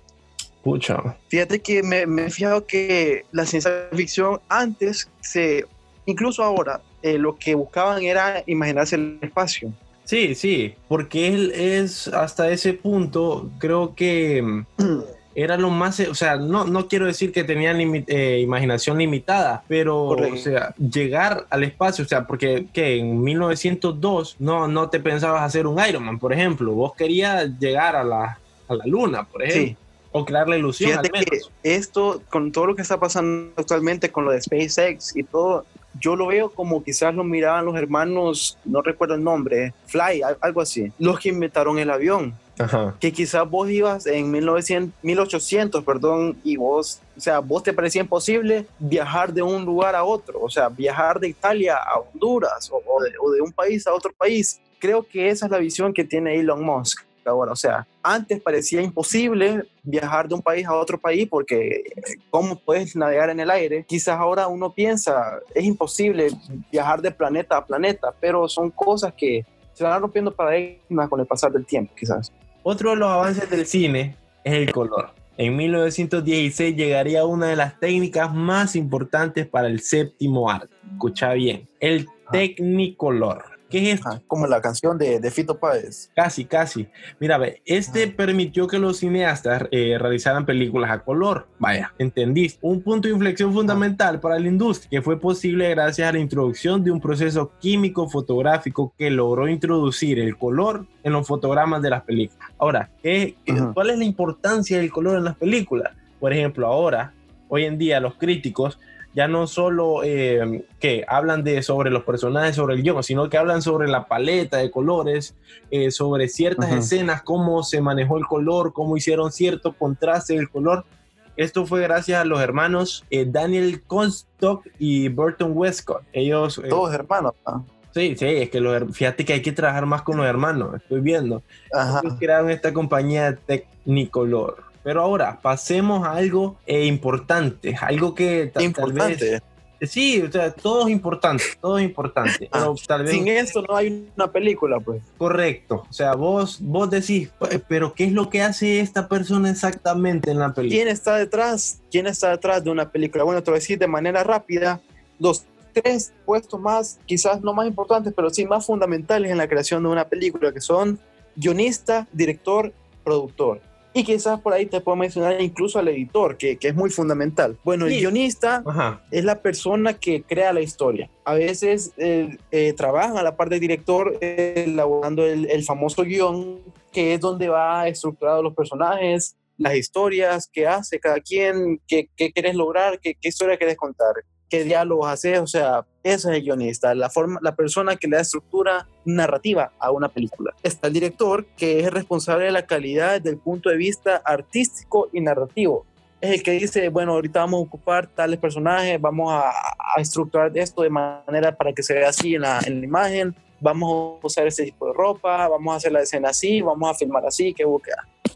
Pucha. Fíjate que me, me he fijado que la ciencia ficción antes se, incluso ahora, eh, lo que buscaban era imaginarse el espacio. Sí, sí, porque él es hasta ese punto, creo que era lo más, o sea, no, no quiero decir que tenían limi- eh, imaginación limitada, pero, Correcto. o sea, llegar al espacio, o sea, porque que en 1902 no, no te pensabas hacer un Iron Man, por ejemplo, vos querías llegar a la, a la luna, por ejemplo, Sí, o crear la ilusión Fíjate al que esto, con todo lo que está pasando actualmente con lo de SpaceX y todo, yo lo veo como quizás lo miraban los hermanos, no recuerdo el nombre, Fly, al- algo así, los que inventaron el avión. Ajá. Que quizás vos ibas en 1900, 1800, perdón, y vos, o sea, vos te parecía imposible viajar de un lugar a otro, o sea, viajar de Italia a Honduras o, o de, o de un país a otro país. Creo que esa es la visión que tiene Elon Musk ahora. O sea, antes parecía imposible viajar de un país a otro país porque ¿cómo puedes navegar en el aire? Quizás ahora uno piensa, es imposible viajar de planeta a planeta, pero son cosas que se van rompiendo paradigmas con el pasar del tiempo, quizás. Otro de los avances del cine es el color. En 1916 llegaría una de las técnicas más importantes para el séptimo arte. Escucha bien, el Technicolor. ¿Qué es esto? Como la canción de, de Fito Páez. Casi, casi. Mira, ve, este permitió que los cineastas eh, realizaran películas a color. Vaya, entendiste. Un punto de inflexión fundamental para la industria que fue posible gracias a la introducción de un proceso químico fotográfico que logró introducir el color en los fotogramas de las películas. Ahora, ¿qué- qué- Ajá. ¿cuál es la importancia del color en las películas? Por ejemplo, ahora, hoy en día, los críticos ya no solo eh, que hablan de sobre los personajes, sobre el guion, sino que hablan sobre la paleta de colores, eh, sobre ciertas escenas, cómo se manejó el color, cómo hicieron cierto contraste del color. Esto fue gracias a los hermanos eh, Daniel Comstock y Burton Westcott. Ellos, Todos hermanos. Sí, sí, es que los, fíjate que hay que trabajar más con los hermanos, estoy viendo. Ajá. Ellos crearon esta compañía Technicolor. Pero ahora pasemos a algo eh, importante, algo que ta- tal Importante. vez Sí, o sea, todo es importante, todo es importante. Ah, pero tal vez Sin esto no hay una película, pues. correcto. O sea, vos, vos decís, "Pues, pero ¿qué es lo que hace esta persona exactamente en la película? ¿Quién está detrás? ¿Quién está detrás de una película? Bueno, te voy a decir de manera rápida los tres puestos más, quizás no más importantes, pero sí más fundamentales en la creación de una película, que son guionista, director, productor. Y quizás por ahí te puedo mencionar incluso al editor, que, que es muy fundamental. Bueno, el guionista Ajá, es la persona que crea la historia. A veces eh, eh, trabajan a la par del director eh, elaborando el, el famoso guion, que es donde va estructurado los personajes, las historias, qué hace cada quien, qué, qué quieres lograr, qué, qué historia quieres contar, qué diálogos haces. O sea, ese es el guionista, la, forma, la persona que le da estructura narrativa a una película. Está el director, que es responsable de la calidad desde el punto de vista artístico y narrativo es el que dice, bueno, ahorita vamos a ocupar tales personajes, vamos a, a estructurar esto de manera para que se vea así en la, en la imagen, vamos a usar ese tipo de ropa, vamos a hacer la escena así, vamos a filmar así, que que...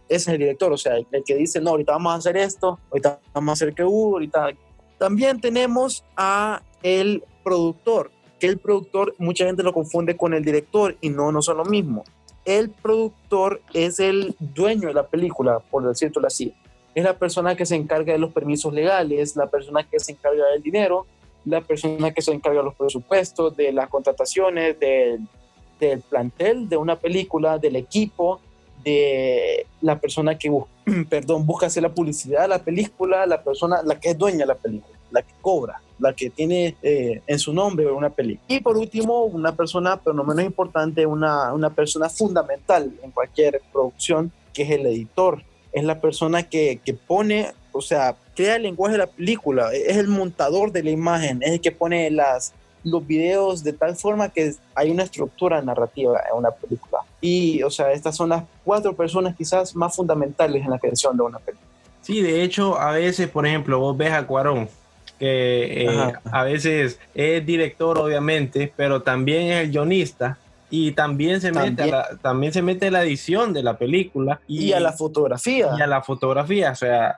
Ese es el director, o sea, el, el que dice, no, ahorita vamos a hacer esto, ahorita vamos a hacer que hubo, ahorita... También tenemos a el productor, que el productor mucha gente lo confunde con el director y no, no son lo mismo. El productor es el dueño de la película, por decirlo así es la persona que se encarga de los permisos legales, la persona que se encarga del dinero, la persona que se encarga de los presupuestos, de las contrataciones, del, del plantel de una película, del equipo, de la persona que perdón, busca hacer la publicidad de la película, la persona, la que es dueña de la película, la que cobra, la que tiene eh, en su nombre una película. Y por último, una persona, pero no menos importante, una, una persona fundamental en cualquier producción, que es el editor es la persona que, que, pone, o sea, crea el lenguaje de la película, es el montador de la imagen, es el que pone las, los videos de tal forma que hay una estructura narrativa en una película. Y, o sea, estas son las cuatro personas quizás más fundamentales en la creación de una película. Sí, de hecho, a veces, por ejemplo, vos ves a Cuarón, que eh, a veces es director, obviamente, pero también es el guionista y también se mete la, también se mete la edición de la película y, a la fotografía y a la fotografía o sea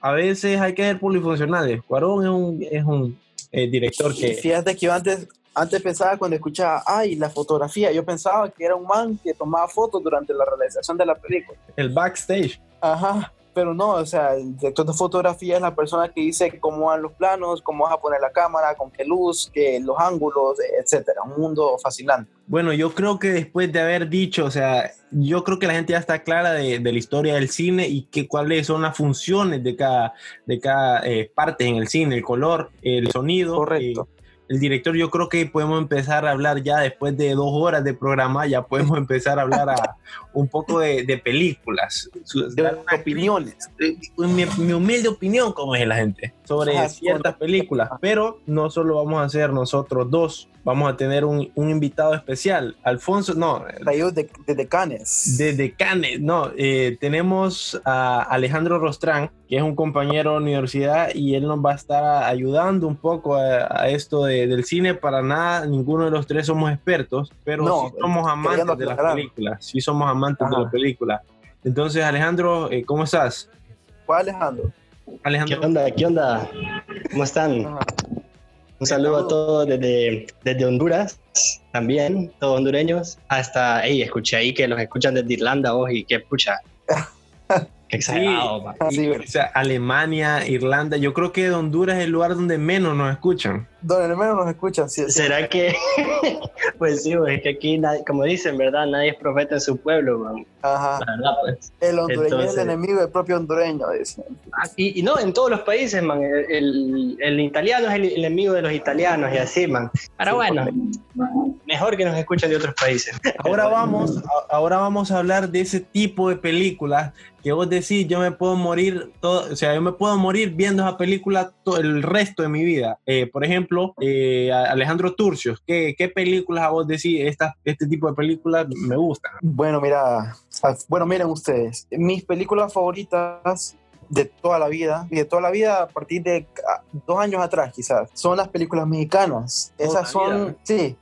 a veces hay que ser polifuncionales Cuarón es un es un eh, director que fíjate que yo antes antes pensaba cuando escuchaba ay la fotografía yo pensaba que era un man que tomaba fotos durante la realización de la película. El backstage. Ajá pero no, o sea, el director de fotografía es la persona que dice cómo van los planos, cómo vas a poner la cámara, con qué luz, qué, los ángulos, etcétera. Un mundo fascinante. Bueno, yo creo que después de haber dicho, o sea, yo creo que la gente ya está clara de, la historia del cine y que cuáles son las funciones de cada, de cada eh, parte en el cine, el color, el sonido. Correcto. Eh, el director, yo creo que podemos empezar a hablar ya después de dos horas de programa, ya podemos empezar a hablar a, un poco de, películas, de opiniones. Mi, mi, humilde opinión, como es la gente, sobre ciertas películas. Pero no solo vamos a hacer nosotros dos, vamos a tener un, un invitado especial. Alfonso, no. de, de Decanes. De Decanes, no. Eh, tenemos a Alejandro Rostrán, que es un compañero de universidad y él nos va a estar ayudando un poco a, esto del cine. Para nada, ninguno de los tres somos expertos, pero sí somos amantes de las películas. Sí somos amantes de la película. Entonces, Alejandro, eh, ¿cómo estás? ¿Cuál Alejandro? Alejandro. ¿Qué onda? ¿Qué onda? ¿Cómo están? Un saludo a todos desde, desde Honduras, también, todos hondureños, hasta, hey, escuché ahí que los escuchan desde Irlanda, vos, y qué pucha. Exagerado, sí, o sea, Alemania, Irlanda, yo creo que Honduras es el lugar donde menos nos escuchan. Donde menos nos escuchan, sí. ¿Será que? pues sí, es que aquí, como dicen, ¿verdad? Nadie es profeta en su pueblo, man. Ajá. pues. El hondureño es el enemigo del propio hondureño, dicen. Ah, y, no, en todos los países, man. El, el, italiano es el, enemigo de los italianos y así, man. Pero bueno, mejor que nos escuchen de otros países. Ahora vamos, ahora vamos a hablar de ese tipo de películas que vos decís, yo me puedo morir, todo, o sea, yo me puedo morir viendo esa película todo el resto de mi vida. Eh, por ejemplo, eh, Alejandro Turcios, ¿qué, ¿qué, películas a vos decís, esta, este tipo de películas me gustan? Bueno, mira, bueno, miren ustedes, mis películas favoritas de toda la vida, y de toda la vida a partir de ah, dos años atrás quizás, son las películas mexicanas. Esas son, sí,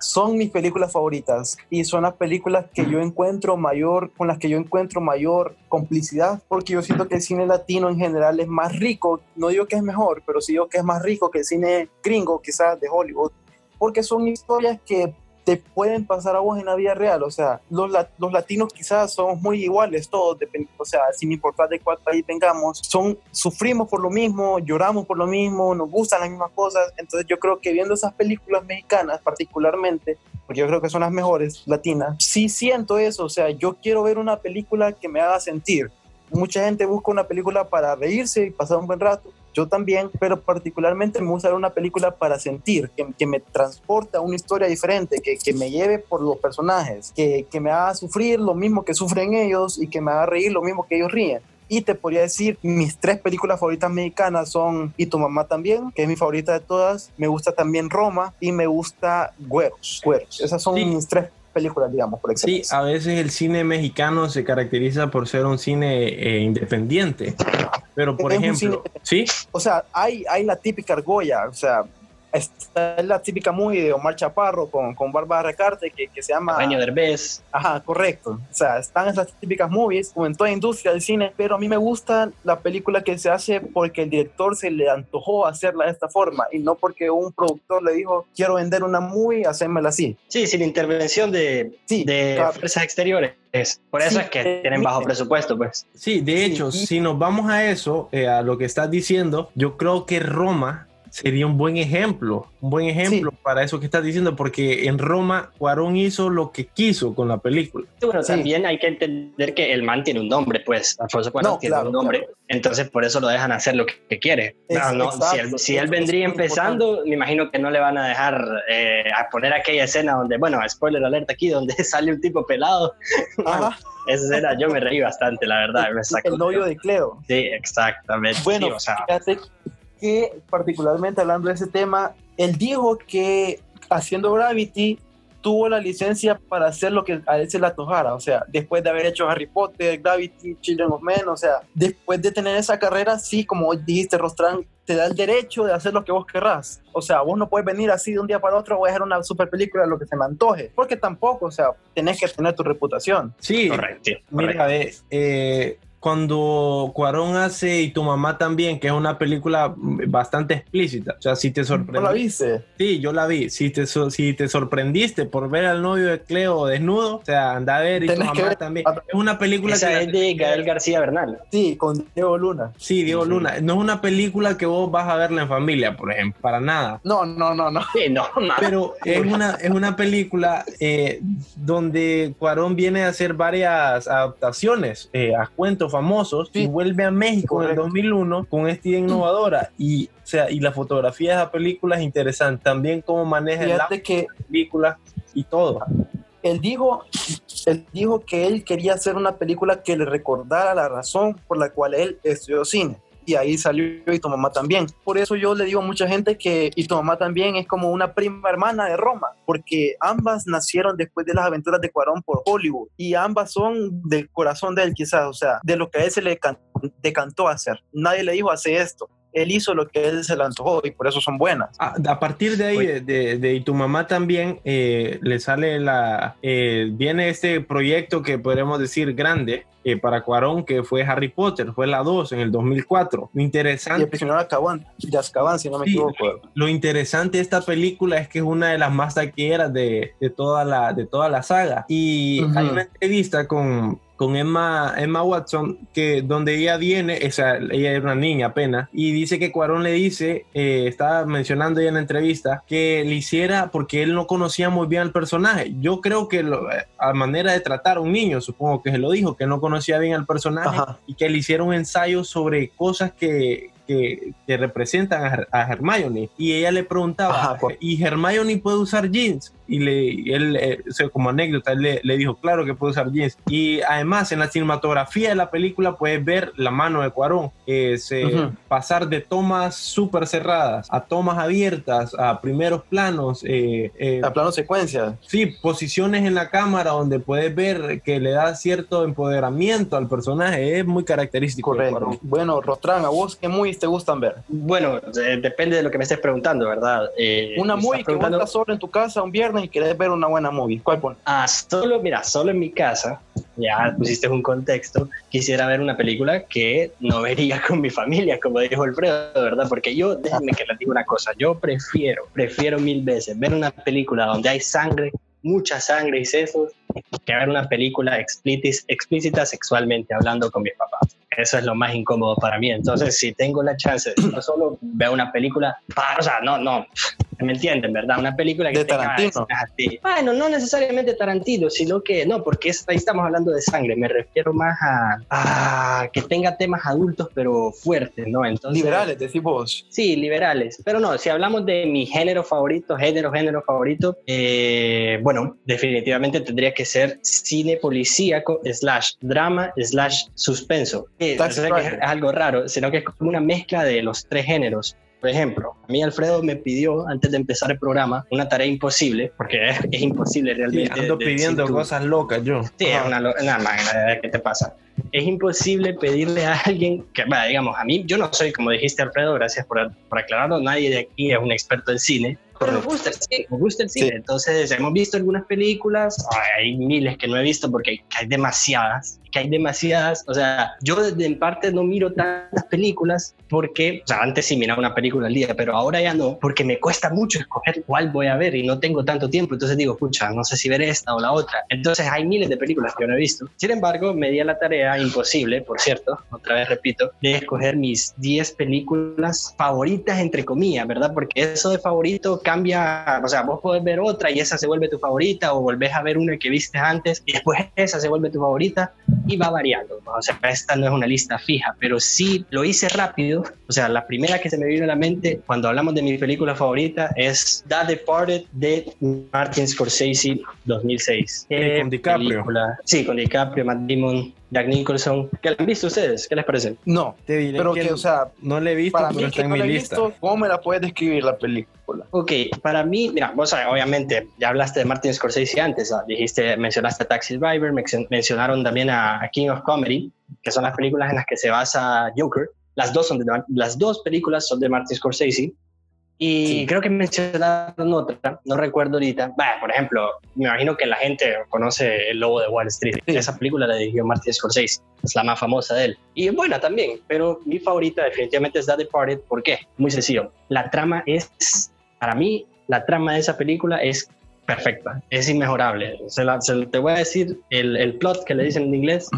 son mis películas favoritas y son las películas que yo encuentro mayor, con las que yo encuentro mayor complicidad, porque yo siento que el cine latino en general es más rico, no digo que es mejor, pero sí digo que es más rico que el cine gringo quizás de Hollywood, porque son historias que te pueden pasar a vos en la vida real. O sea, los, los latinos quizás somos muy iguales todos, o sea, sin importar de cuál país tengamos, son, sufrimos por lo mismo, lloramos por lo mismo, nos gustan las mismas cosas. Entonces yo creo que viendo esas películas mexicanas particularmente, porque yo creo que son las mejores latinas, sí siento eso. O sea, yo quiero ver una película que me haga sentir. Mucha gente busca una película para reírse y pasar un buen rato yo también, pero particularmente me gusta ver una película para sentir, que, que me transporte a una historia diferente, que, que me lleve por los personajes, que, que, me haga sufrir lo mismo que sufren ellos y que me haga reír lo mismo que ellos ríen. Y te podría decir, mis tres películas favoritas mexicanas son Y tu mamá también, que es mi favorita de todas. Me gusta también Roma y me gusta Güeros. Güeros. Esas son mis tres películas, digamos, por ejemplo. Sí, a veces el cine mexicano se caracteriza por ser un cine eh, independiente. Pero, por ejemplo, ¿sí? O sea, hay, hay la típica argolla, o sea, esta es la típica movie de Omar Chaparro con, con Bárbara Recarte que, que se llama... Baño Derbez. Ajá, correcto. O sea, están esas típicas movies, como en toda industria del cine, pero a mí me gusta la película que se hace porque el director se le antojó hacerla de esta forma y no porque un productor le dijo, quiero vender una movie, hacémela así. Sí, sin intervención de, sí, de empresas exteriores. Es, por eso es que eh, tienen bajo presupuesto, pues. Sí, de hecho, si nos vamos a eso, eh, a lo que estás diciendo, yo creo que Roma sería un buen ejemplo, un buen ejemplo para eso que estás diciendo, porque en Roma Cuarón hizo lo que quiso con la película. bueno, también hay que entender que el man tiene un nombre, pues Alfonso Cuarón tiene un nombre, entonces por eso lo dejan hacer lo que, quiere. no, si, él, si, él, vendría empezando, me imagino que no le van a dejar eh, a poner aquella escena donde, bueno, spoiler alerta aquí, donde sale un tipo pelado. Esa escena yo me reí bastante, la verdad. el novio de Cleo. Sí, exactamente. Bueno, o sea, que, particularmente hablando de ese tema, él dijo que haciendo Gravity tuvo la licencia para hacer lo que a él se le antojara, o sea, después de haber hecho Harry Potter, Gravity, Children of Men, o sea, después de tener esa carrera, sí, como dijiste, Rostran, te da el derecho de hacer lo que vos querrás. O sea, vos no puedes venir así de un día para otro, voy a hacer una super película, lo que se me antoje, porque tampoco, o sea, tenés que tener tu reputación. Sí, correcto. Mira, eh, cuando Cuarón hace y tu mamá también, que es una película bastante explícita. O sea, si te sorprendiste. la viste? Sí, yo la vi. Si te, si te sorprendiste por ver al novio de Cleo desnudo, o sea, anda a ver y tu mamá también. Es una película que. es de Gael García Bernal. Sí, con Diego Luna. Sí, Diego Luna. No es una película que vos vas a verla en familia, por ejemplo, para nada. No, no, no, no. Sí, no, Pero es una, es una película eh, donde Cuarón viene a hacer varias adaptaciones eh, a cuentos famosos y vuelve a México en el 2001 con esta idea innovadora. Y o sea y la fotografía de esa película es interesante. También cómo maneja la que película y todo. él dijo él dijo que él quería hacer una película que le recordara la razón por la cual él estudió cine y ahí salió y tu mamá también. Por eso yo le digo a mucha gente que y tu mamá también es como una prima hermana de Roma, porque ambas nacieron después de las aventuras de Cuarón por Hollywood y ambas son del corazón de él quizás, o sea, de lo que a él se le decantó hacer. Nadie le dijo hace esto él hizo lo que él se le antojó y por eso son buenas. Ah, a, partir de ahí, de, de, y tu mamá también, eh, le sale la, eh, viene este proyecto que podemos decir grande eh, para Cuarón, que fue Harry Potter, fue la 2 en el 2004. Lo interesante... Y el prisionero de Azkaban, si no me equivoco. Lo interesante de esta película es que es una de las más taquilleras de, de, toda, la, de toda la saga. Y hay una entrevista con, con Emma, Emma Watson, que donde ella viene, o sea, ella era una niña apenas, y dice que Cuarón le dice, eh, estaba mencionando ella en la entrevista, que le hiciera porque él no conocía muy bien al personaje. Yo creo que lo, a manera de tratar a un niño, supongo que se lo dijo, que no conocía bien al personaje y que le hiciera un ensayo sobre cosas que, que, representan a, Hermione. Y ella le preguntaba, ¿y Hermione puede usar jeans? Y le, él, eh, como anécdota, él le, dijo, claro que puede usar jeans. Y además, en la cinematografía de la película puedes ver la mano de Cuarón, pasar de tomas súper cerradas a tomas abiertas, a primeros planos. Eh, eh, a planos secuencias. Sí, posiciones en la cámara donde puedes ver que le da cierto empoderamiento al personaje. Es muy característico. Correcto. Bueno, Rostran, ¿a vos qué muy te gustan ver? Bueno, depende de lo que me estés preguntando, ¿verdad? Eh, una movie que vos estás solo en tu casa un viernes y querés ver una buena movie. ¿Cuál pones? Ah, solo, mira, solo en mi casa, ya pusiste un contexto, quisiera ver una película que no vería con mi familia, como dijo Alfredo, ¿verdad? Porque yo, déjenme que les diga una cosa, yo prefiero, prefiero mil veces ver una película donde hay sangre, mucha sangre y sesos, que ver una película explícita sexualmente hablando con mis papás. Eso es lo más incómodo para mí. Entonces, si tengo la chance no solo ver una película, o sea, no, no, me entienden, ¿verdad? Una película que de Tarantino. Bueno, no necesariamente Tarantino, sino que no, porque ahí estamos hablando de sangre. Me refiero más a, que tenga temas adultos, pero fuertes, ¿no? Entonces, liberales, decimos. Sí, liberales. Pero no, si hablamos de mi género favorito, género, género favorito, eh, bueno, definitivamente tendría que ser cine policíaco slash drama slash suspenso. es algo raro, sino que es como una mezcla de los tres géneros. Por ejemplo, a mí Alfredo me pidió antes de empezar el programa una tarea imposible, porque es, imposible realmente. ando pidiendo cosas locas yo. Sí, es una, una máquina, ¿qué te pasa? Es imposible pedirle a alguien que, bueno, digamos, a mí, yo no soy, como dijiste Alfredo, gracias por, por aclararlo, nadie de aquí es un experto en cine, pero nos gusta el cine, nos gusta el cine. Entonces, hemos visto algunas películas, hay miles que no he visto porque hay demasiadas que hay demasiadas, o sea, yo en parte no miro tantas películas porque, o sea, antes sí miraba una película al día, pero ahora ya no, porque me cuesta mucho escoger cuál voy a ver y no tengo tanto tiempo, entonces digo, pucha, no sé si ver esta o la otra. Entonces hay miles de películas que yo no he visto. Sin embargo, me di a la tarea imposible, por cierto, otra vez repito, de escoger mis 10 películas favoritas, entre comillas, ¿verdad? Porque eso de favorito cambia, o sea, vos podés ver otra y esa se vuelve tu favorita o volvés a ver una que viste antes y después esa se vuelve tu favorita y va variando. O sea, esta no es una lista fija, pero sí lo hice rápido. O sea, la primera que se me vino a la mente cuando hablamos de mi película favorita es The Departed de Martin Scorsese 2006. con DiCaprio. Sí, con DiCaprio, Matt Damon. Jack Nicholson. ¿Qué han visto ustedes? ¿Qué les parece? No, te diré pero que, o sea, no le he visto, pero está en mi lista. ¿Cómo me la puedes describir la película? Ok, para mí, mira, vos obviamente ya hablaste de Martin Scorsese antes, dijiste, mencionaste a Taxi Driver, mencionaron también a King of Comedy, que son las películas en las que se basa Joker. Las dos, son de, las dos películas son de Martin Scorsese. Y creo que mencionaron otra, no recuerdo ahorita. por ejemplo, me imagino que la gente conoce El Lobo de Wall Street. Esa película la dirigió Martin Scorsese, es la más famosa de él. Y buena también, pero mi favorita definitivamente es The Departed. ¿Por qué? Muy sencillo. La trama es, para mí, la trama de esa película es perfecta, es inmejorable. Se, te voy a decir el, el, plot que le dicen en inglés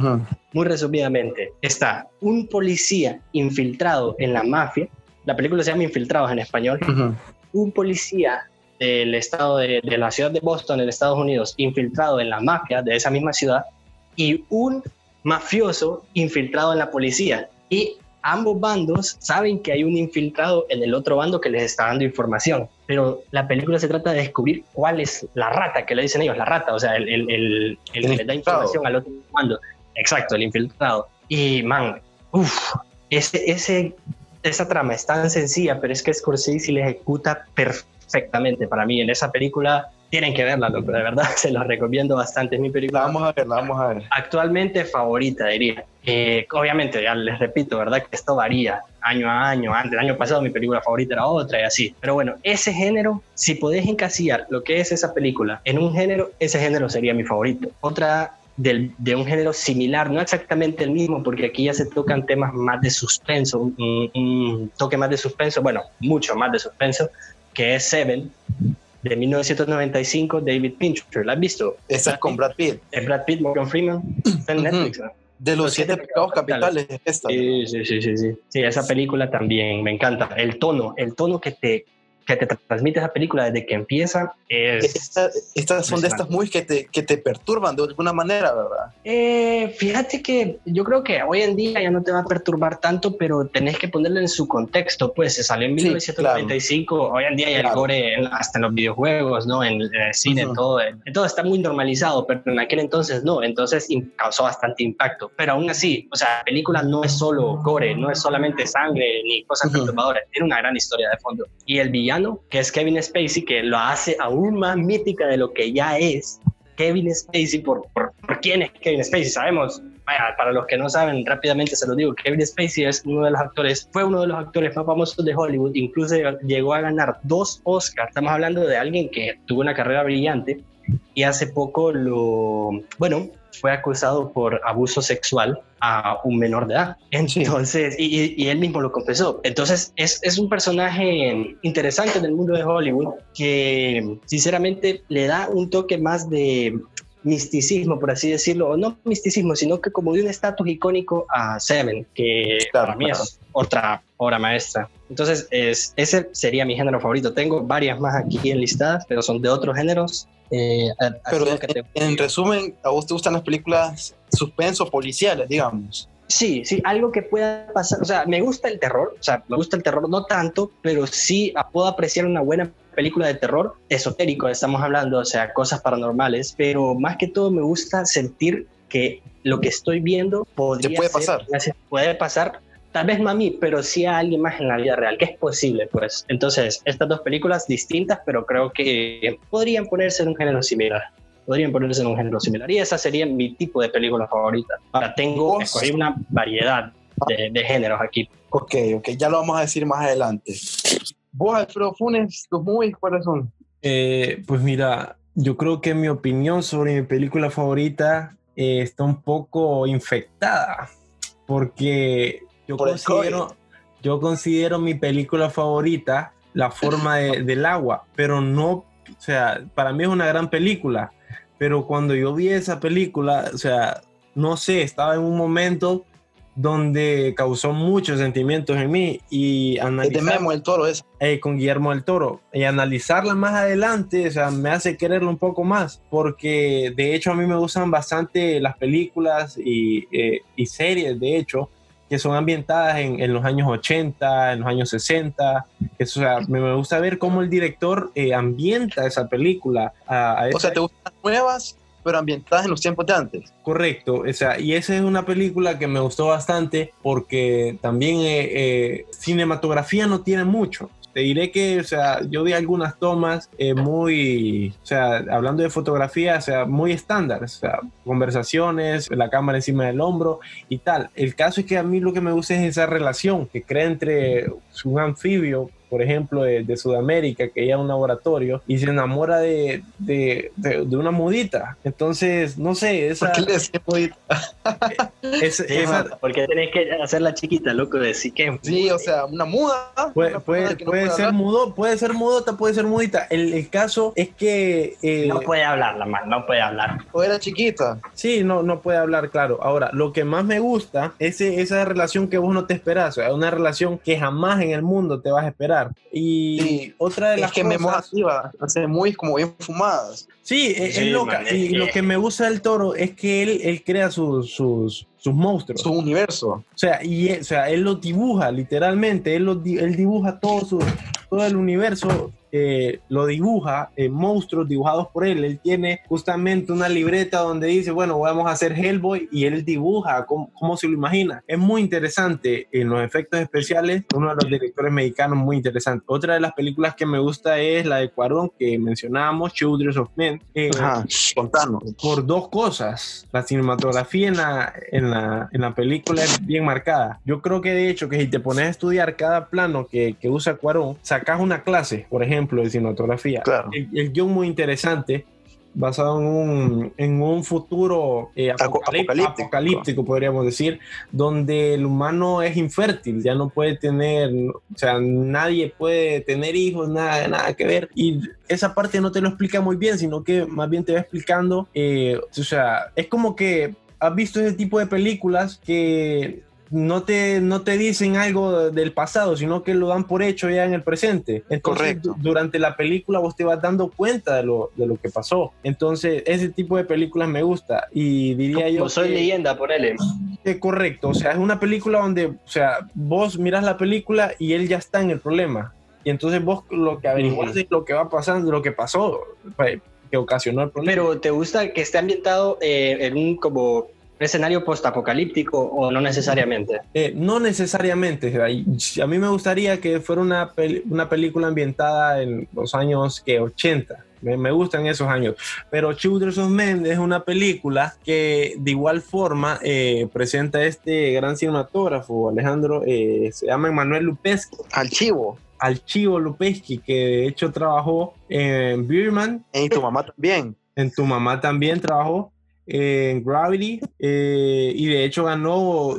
muy resumidamente. Está un policía infiltrado en la mafia la película se llama Infiltrados en español, un policía del estado de, la ciudad de Boston, en Estados Unidos, infiltrado en la mafia de esa misma ciudad, y un mafioso infiltrado en la policía. Y ambos bandos saben que hay un infiltrado en el otro bando que les está dando información. Pero la película se trata de descubrir cuál es la rata que le dicen ellos, la rata, o sea, el, el, que le da información al otro bando. Exacto, el infiltrado. Y man, uff, ese, ese esa trama es tan sencilla, pero es que Scorsese le ejecuta perfectamente para mí. En esa película tienen que verla, loco, de verdad, se los recomiendo bastante. Es mi película. La vamos a ver, la vamos a ver. Actualmente favorita, diría. Eh, obviamente, ya les repito, ¿verdad? Que esto varía año a año. Antes, el año pasado mi película favorita era otra y así. Pero bueno, ese género, si podés encasillar lo que es esa película en un género, ese género sería mi favorito. Otra de un género similar, no exactamente el mismo, porque aquí ya se tocan temas más de suspenso, un, toque más de suspenso, bueno, mucho más de suspenso, que es Seven, de 1995, David Fincher. ¿La has visto? Esa es con Brad Pitt. Es Brad Pitt, Morgan Freeman, está en Netflix. De los, siete, pecados capitales. Esta, sí, sí, sí, sí, sí. Sí, esa película también me encanta. El tono, el tono que te, que te transmite esa película desde que empieza es... estas son de estas movies que te, que te perturban de alguna manera, ¿verdad? Eh, fíjate que yo creo que hoy en día ya no te va a perturbar tanto, pero tenés que ponerlo en su contexto, pues se salió en 1995, hoy en día hay el gore hasta en los videojuegos, ¿no? En el cine, todo, todo está muy normalizado, pero en aquel entonces no, entonces causó bastante impacto, pero aún así, o sea, la película no es solo gore, no es solamente sangre ni cosas perturbadoras, tiene una gran historia de fondo. Y el villano que es Kevin Spacey, que lo hace aún más mítica de lo que ya es. Kevin Spacey, ¿por, por, quién es Kevin Spacey? Sabemos, para los que no saben, rápidamente se lo digo, Kevin Spacey es uno de los actores, fue uno de los actores más famosos de Hollywood, incluso llegó a ganar dos Oscars. Estamos hablando de alguien que tuvo una carrera brillante y hace poco lo, bueno, fue acusado por abuso sexual a un menor de edad. Entonces, y, él mismo lo confesó. Entonces, es, es, un personaje interesante en el mundo de Hollywood que sinceramente le da un toque más de misticismo, por así decirlo, o no misticismo, sino que como de un estatus icónico a Seven, que para mí es otra obra maestra. Entonces, es, ese sería mi género favorito. Tengo varias más aquí enlistadas, pero son de otros géneros. Eh, pero en, resumen, ¿a vos te gustan las películas suspenso policiales, digamos? Sí, sí, algo que pueda pasar, o sea, me gusta el terror, o sea, me gusta el terror no tanto, pero sí puedo apreciar una buena película de terror esotérico, estamos hablando, o sea, cosas paranormales, pero más que todo me gusta sentir que lo que estoy viendo podría puede pasar. Puede pasar tal vez no a mí, pero sí a alguien más en la vida real, que es posible, pues. Entonces, estas dos películas distintas, pero creo que podrían ponerse en un género similar. Podrían ponerse en un género similar. Y esa sería mi tipo de película favorita. Ahora, tengo una variedad de, géneros aquí. Ok, ok, ya lo vamos a decir más adelante. Vos, Alfredo Funes, tus movies, ¿cuáles son? Eh, pues mira, yo creo que mi opinión sobre mi película favorita eh, está un poco infectada, porque yo considero, yo considero mi película favorita La forma del agua, pero no, o sea, para mí es una gran película, pero cuando yo vi esa película, o sea, no sé, estaba en un momento donde causó muchos sentimientos en mí y analizar el Toro es eh, con Guillermo del Toro y analizarla más adelante o sea me hace quererlo un poco más porque de hecho a mí me gustan bastante las películas y, eh, y series de hecho que son ambientadas en, los años 80, en los años 60. o sea, me, gusta ver cómo el director eh, ambienta esa película. A, O sea, ¿te gustan nuevas pero ambientadas en los tiempos de antes. Correcto, o sea, y esa es una película que me gustó bastante porque también eh, eh, cinematografía no tiene mucho. Te diré que, o sea, yo vi algunas tomas eh, muy, o sea, hablando de fotografía, o sea, muy estándar, o sea, conversaciones, la cámara encima del hombro y tal. El caso es que a mí lo que me gusta es esa relación que crea entre un anfibio por ejemplo, de, Sudamérica, que ella es un laboratorio y se enamora de, de, de, una mudita. Entonces, no sé, esa... ¿Por qué le mudita? es, esa, porque tenés que hacerla chiquita, loco, decir que... Sí, o sea, una muda. Puede, puede, puede, ser mudo, puede ser mudota, puede ser mudita. El, el caso es que... Eh, no puede hablar, la más, no puede hablar. O era chiquita. Sí, no, no puede hablar, claro. Ahora, lo que más me gusta es esa relación que vos no te esperás, o sea, una relación que jamás en el mundo te vas a esperar y otra de las es que cosas... hace muy como bien fumadas. Sí, es, loca. y lo que me gusta del toro es que él, él crea sus, sus, sus monstruos. Su universo. O sea, y, o sea, él lo dibuja, literalmente. Él, lo, él dibuja todo, su, todo el universo eh, lo dibuja, eh, monstruos dibujados por él. Él tiene justamente una libreta donde dice, bueno, vamos a hacer Hellboy y él dibuja cómo, se lo imagina. Es muy interesante en los efectos especiales, uno de los directores mexicanos muy interesante. Otra de las películas que me gusta es la de Cuarón que mencionábamos, Children of Men. Eh, Ajá, Por dos cosas. La cinematografía en la, en, la, en la película es bien marcada. Yo creo que de hecho que si te pones a estudiar cada plano que, que usa Cuarón, sacas una clase, por ejemplo, de cinematografía. El, guion muy interesante, basado en un, en un futuro eh, apocalíptico, podríamos decir, donde el humano es infértil, ya no puede tener, o sea, nadie puede tener hijos, nada, nada que ver. Y esa parte no te lo explica muy bien, sino que más bien te va explicando, eh, o sea, es como que has visto ese tipo de películas que no te, no te dicen algo del pasado, sino que lo dan por hecho ya en el presente. Correcto. Durante la película vos te vas dando cuenta de lo, de lo que pasó. Entonces, ese tipo de películas me gusta. Y diría yo. soy leyenda, por él. Es correcto. O sea, es una película donde, o sea, vos miras la película y él ya está en el problema. Y entonces vos lo que averiguas es lo que va pasando, lo que pasó, pues, que ocasionó el problema. Pero ¿te gusta que esté ambientado eh, en un como escenario postapocalíptico o no necesariamente? Eh, no necesariamente. A mí me gustaría que fuera una, una película ambientada en los años que 80. Me, me, gustan esos años. Pero Children of Men es una película que de igual forma eh, presenta este gran cinematógrafo, Alejandro, eh, se llama Emanuel Lupeschi. Archivo. Archivo Lupeschi, que de hecho trabajó en Birman. En tu mamá también. En tu mamá también trabajó en Gravity eh, y de hecho ganó,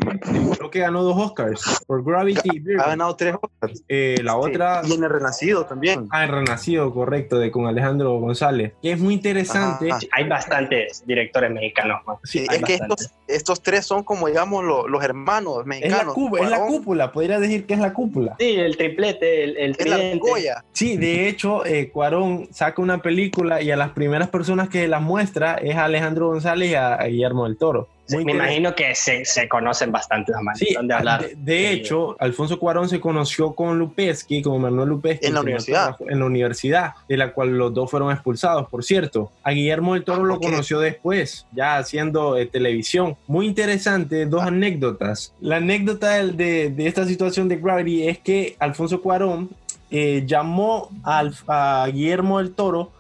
creo que ganó dos Oscars por Gravity. Ha ganado tres Oscars. Eh, la otra. Y en El Renacido también. Ah, El Renacido, correcto, de con Alejandro González. Que es muy interesante. Hay bastantes directores mexicanos. Sí, es que estos, estos, tres son como, digamos, los, los hermanos mexicanos. Es la, cúpula, podría decir que es la cúpula. Sí, el triplete, el, el la Sí, de hecho, eh, Cuarón saca una película y a las primeras personas que la muestra es Alejandro González y a, Guillermo del Toro. me imagino que se, se conocen bastante sí, de hablar. De, hecho, Alfonso Cuarón se conoció con Lupeski, con Manuel Lupeski. En la universidad. En la universidad, de la cual los dos fueron expulsados, por cierto. A Guillermo del Toro lo conoció después, ya haciendo eh, televisión. Muy interesante, dos anécdotas. La anécdota de, de, esta situación de Gravity es que Alfonso Cuarón eh, llamó al, a Guillermo del Toro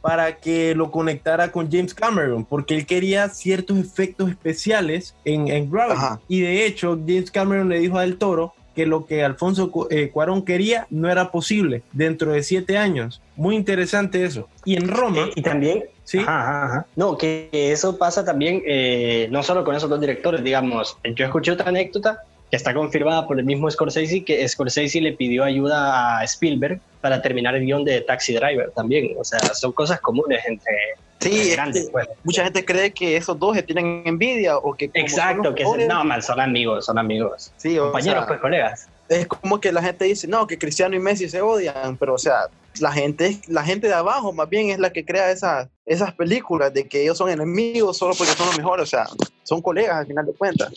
para que lo conectara con James Cameron, porque él quería ciertos efectos especiales en, en Gravity. Y de hecho, James Cameron le dijo a Del Toro que lo que Alfonso eh, Cuarón quería no era posible dentro de siete años. Muy interesante eso. Y en Roma... y también... Sí. Ajá, No, que eso pasa también, eh, no solo con esos dos directores, digamos. Yo escuché otra anécdota que está confirmada por el mismo Scorsese, que Scorsese le pidió ayuda a Spielberg para terminar el guion de Taxi Driver también. O sea, son cosas comunes entre... Sí, grandes, pues. mucha gente cree que esos dos se tienen envidia o que... Exacto, que no, mal, son amigos, son amigos. Sí, Compañeros, pues colegas. Es como que la gente dice, no, que Cristiano y Messi se odian, pero o sea, la gente, la gente de abajo más bien es la que crea esas, esas películas de que ellos son enemigos solo porque son los mejores, o sea, son colegas al final de cuentas.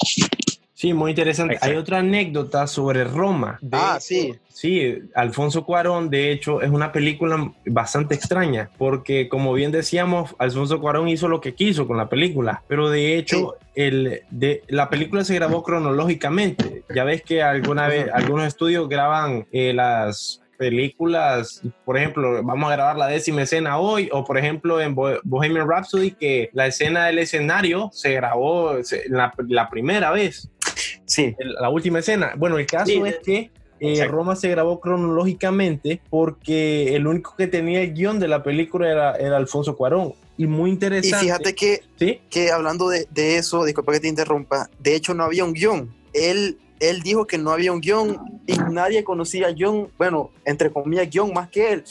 Sí, muy interesante. Hay otra anécdota sobre Roma. ah, sí. Sí, Alfonso Cuarón, de hecho, es una película bastante extraña, porque como bien decíamos, Alfonso Cuarón hizo lo que quiso con la película, pero de hecho, el, de, la película se grabó cronológicamente. Ya ves que alguna vez algunos estudios graban eh, las películas, por ejemplo, vamos a grabar la décima escena hoy, o por ejemplo en Bohemian Rhapsody, que la escena del escenario se grabó la, primera vez. Sí. La última escena. Bueno, el caso es que eh, Roma se grabó cronológicamente porque el único que tenía el guion de la película era, era Alfonso Cuarón. Y muy interesante. Y fíjate que, ¿Sí? que hablando de, de, eso, disculpa que te interrumpa, de hecho no había un guion. Él él dijo que no había un guion y nadie conocía guion, bueno, entre comillas, guion más que él,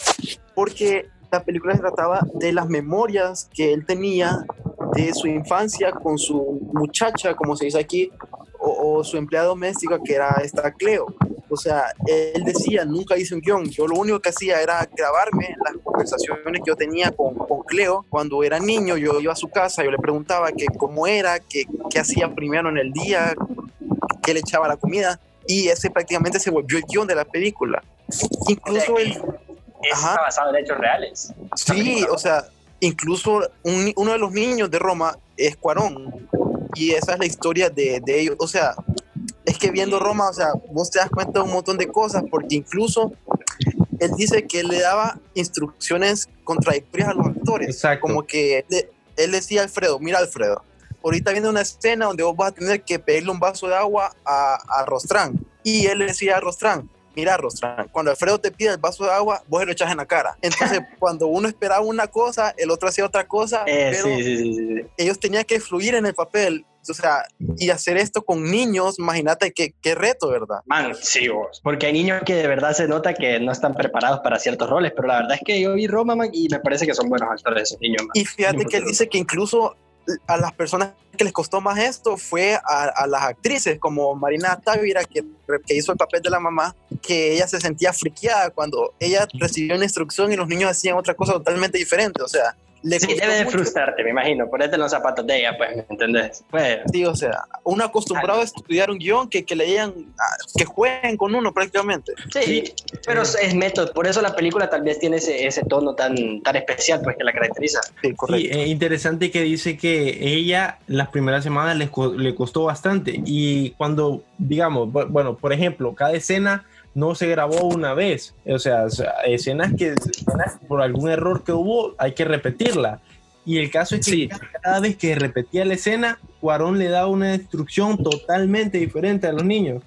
porque la película se trataba de las memorias que él tenía de su infancia con su muchacha, como se dice aquí, o, su empleada doméstica, que era esta Cleo. O sea, él decía, nunca hice un guion, yo lo único que hacía era grabarme las conversaciones que yo tenía con, con Cleo cuando era niño, yo iba a su casa, yo le preguntaba que cómo era, que, qué hacía primero en el día, que le echaba la comida y ese prácticamente se volvió el guion de la película. Incluso él... Está basado en hechos reales. Sí, o sea, incluso uno de los niños de Roma es Cuarón y esa es la historia de, de ellos. O sea, es que viendo Roma, o sea, vos te das cuenta de un montón de cosas porque incluso él dice que él le daba instrucciones contradictorias a los actores. Exacto. Como que él decía a Alfredo, mira Alfredo, ahorita viene una escena donde vos vas a tener que pedirle un vaso de agua a, a Rostrán. Y él le decía a Rostrán, mira Rostrán, cuando Alfredo te pide el vaso de agua, vos lo echas en la cara. Entonces, cuando uno esperaba una cosa, el otro hacía otra cosa, eh, pero ellos tenían que fluir en el papel. O sea, y hacer esto con niños, imagínate qué, qué reto, ¿verdad? Man, sí, vos. Porque hay niños que de verdad se nota que no están preparados para ciertos roles, pero la verdad es que yo vi Roma, y me parece que son buenos actores esos niños. Y fíjate que él dice que incluso a las personas que les costó más esto fue a, las actrices como Marina Tavira, que, que, hizo el papel de la mamá, que ella se sentía friqueada cuando ella recibió una instrucción y los niños hacían otra cosa totalmente diferente. O sea, sí, debe de frustrarte, me imagino, ponerte los zapatos de ella, pues, ¿me entendés? Pues. Sí, o sea, uno acostumbrado a estudiar un guion que, que leían, ah, que jueguen con uno prácticamente. Sí, pero es método, por eso la película tal vez tiene ese, ese tono tan, tan especial, pues, que la caracteriza. Sí, correcto. es interesante que dice que ella las primeras semanas le, le costó bastante y cuando, digamos, bueno, por ejemplo, cada escena no se grabó una vez. O sea, escenas que por algún error que hubo hay que repetirla. Y el caso es que cada vez que repetía la escena, Cuarón le daba una instrucción totalmente diferente a los niños.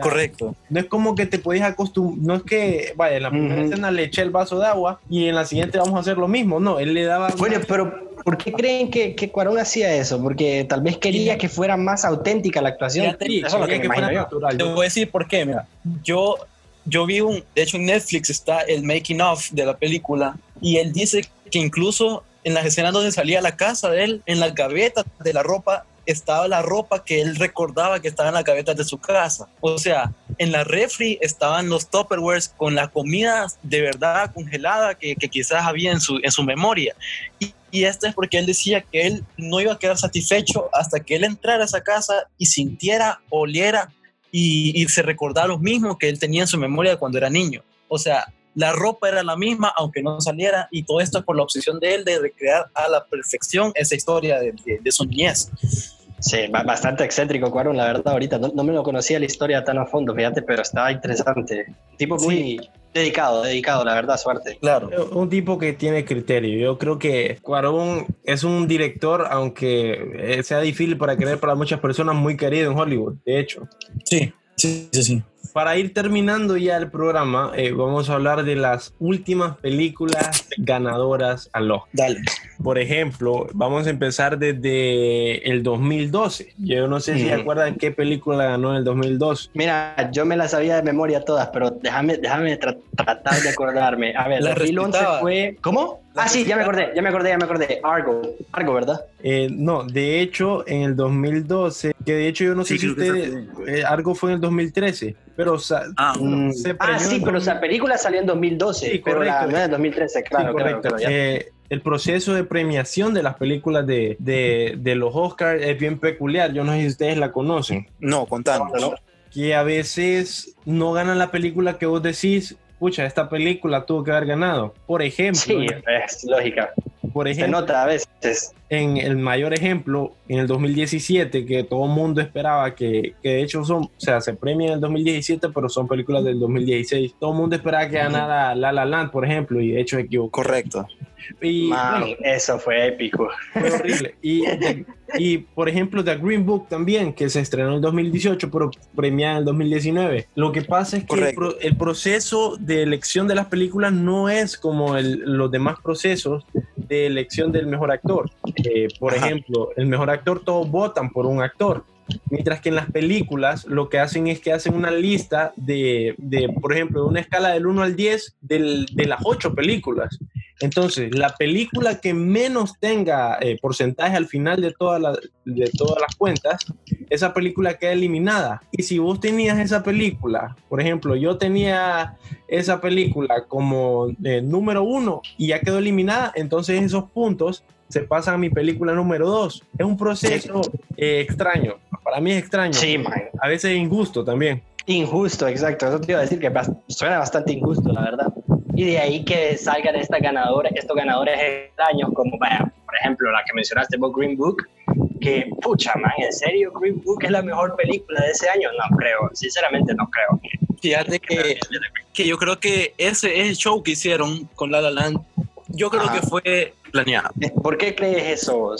Correcto. No es como que te podías acostumbrar, no es que, vaya, en la primera escena le eché el vaso de agua y en la siguiente vamos a hacer lo mismo, no, él le daba... Bueno, pero ¿por qué creen que, que Cuarón hacía eso? Porque tal vez quería que fuera más auténtica la actuación. Sí, eso es lo que, fuera natural. Te voy a decir por qué, mira, yo yo vi un, de hecho en Netflix está el making of de la película y él dice que incluso en las escenas donde salía la casa de él, en las gavetas de la ropa estaba la ropa que él recordaba que estaba en las gavetas de su casa. O sea, en la refri estaban los Tupperwares con la comida de verdad congelada que, que quizás había en su, en su memoria. Y, y esto es porque él decía que él no iba a quedar satisfecho hasta que él entrara a esa casa y sintiera, oliera y, se recordaba lo mismo que él tenía en su memoria cuando era niño. O sea, la ropa era la misma, aunque no saliera, y todo esto por la obsesión de él de recrear a la perfección esa historia de, de, su niñez. Sí, bastante excéntrico, Cuarón, la verdad, ahorita no, no, me lo conocía la historia tan a fondo, fíjate, pero estaba interesante. Tipo muy, Dedicado, dedicado, la verdad, suerte. Claro. Un tipo que tiene criterio. Yo creo que Cuarón es un director, aunque sea difícil para creer para muchas personas, muy querido en Hollywood, de hecho. Sí, sí, sí, sí. Para ir terminando ya el programa, eh, vamos a hablar de las últimas películas ganadoras al Oscar. Dale. Por ejemplo, vamos a empezar desde el 2012. Yo no sé si se acuerdan qué película ganó en el 2012. Mira, yo me la sabía de memoria todas, pero déjame, déjame tratar de acordarme. A ver, la 2011 fue... ¿Cómo? Ah, sí, ya me acordé, ya me acordé, ya me acordé. Argo, Argo, ¿verdad? Eh, no, de hecho, en el 2012, que de hecho yo no sé si ustedes... Eh, Argo fue en el 2013 pero ah, se ah, sí, pero esa película salió en 2012, pero la en 2013, claro. correcto. Eh, el proceso de premiación de las películas de, de, los Oscars es bien peculiar. Yo no sé si ustedes la conocen. No, contando. Que a veces no ganan la película que vos decís, pucha, esta película tuvo que haber ganado. Por ejemplo. Sí, es lógica. Por ejemplo, Se nota a veces. En el mayor ejemplo, en el 2017, que todo el mundo esperaba que, que de hecho son, o sea, se premia en el 2017, pero son películas del 2016. Todo el mundo esperaba que ganara La La Land, por ejemplo, y de hecho se equivocó. Correcto. Y, eso fue épico. Fue horrible. Y, y, por ejemplo, The Green Book también, que se estrenó en 2018, pero premiada en el 2019. Lo que pasa es que el, proceso de elección de las películas no es como los demás procesos de elección del mejor actor. Eh, por ejemplo, el mejor actor, todos votan por un actor. Mientras que en las películas lo que hacen es que hacen una lista de, de por ejemplo, una escala del 1 al 10 del, de las 8 películas. Entonces, la película que menos tenga eh, porcentaje al final de, todas las de todas las cuentas, esa película queda eliminada. Y si vos tenías esa película, por ejemplo, yo tenía esa película como eh, número uno y ya quedó eliminada, entonces esos puntos se pasan a mi película número dos. Es un proceso eh, extraño. Para mí es extraño. Sí, A veces injusto también. Injusto, exacto. Eso te iba a decir que suena bastante injusto, la verdad y de ahí que salgan estas ganadoras, estos ganadores extraños, como por ejemplo la que mencionaste, Book Green Book, que, pucha, man, ¿en serio Green Book es la mejor película de ese año? No creo, sinceramente no creo. Fíjate que, que yo creo que ese, ese show que hicieron con La La Land, yo creo que fue planeado. ¿Por qué crees eso?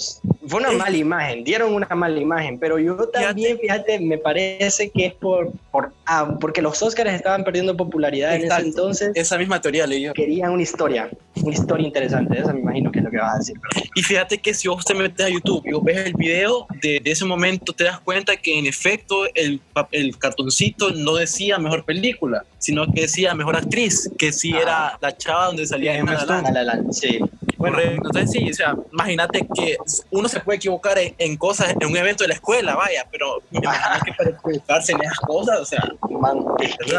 Fue una mala imagen, dieron una mala imagen, pero yo también, fíjate, me parece que es por, por ah, porque los Oscars estaban perdiendo popularidad en ese entonces. Esa misma teoría leí yo. Querían una historia, una historia interesante, eso me imagino que es lo que vas a decir. Y fíjate que si vos te metes a YouTube y vos ves el video de, de ese momento, te das cuenta que en efecto el, el cartoncito no decía mejor película, sino que decía mejor actriz, que sí ah. era la chava donde salía Emma Stone. Sí. Bueno, entonces sí, o sea, imagínate que uno se puede equivocar en, cosas, en un evento de la escuela, vaya, pero imagino que para equivocarse en esas cosas, o sea, man, es que,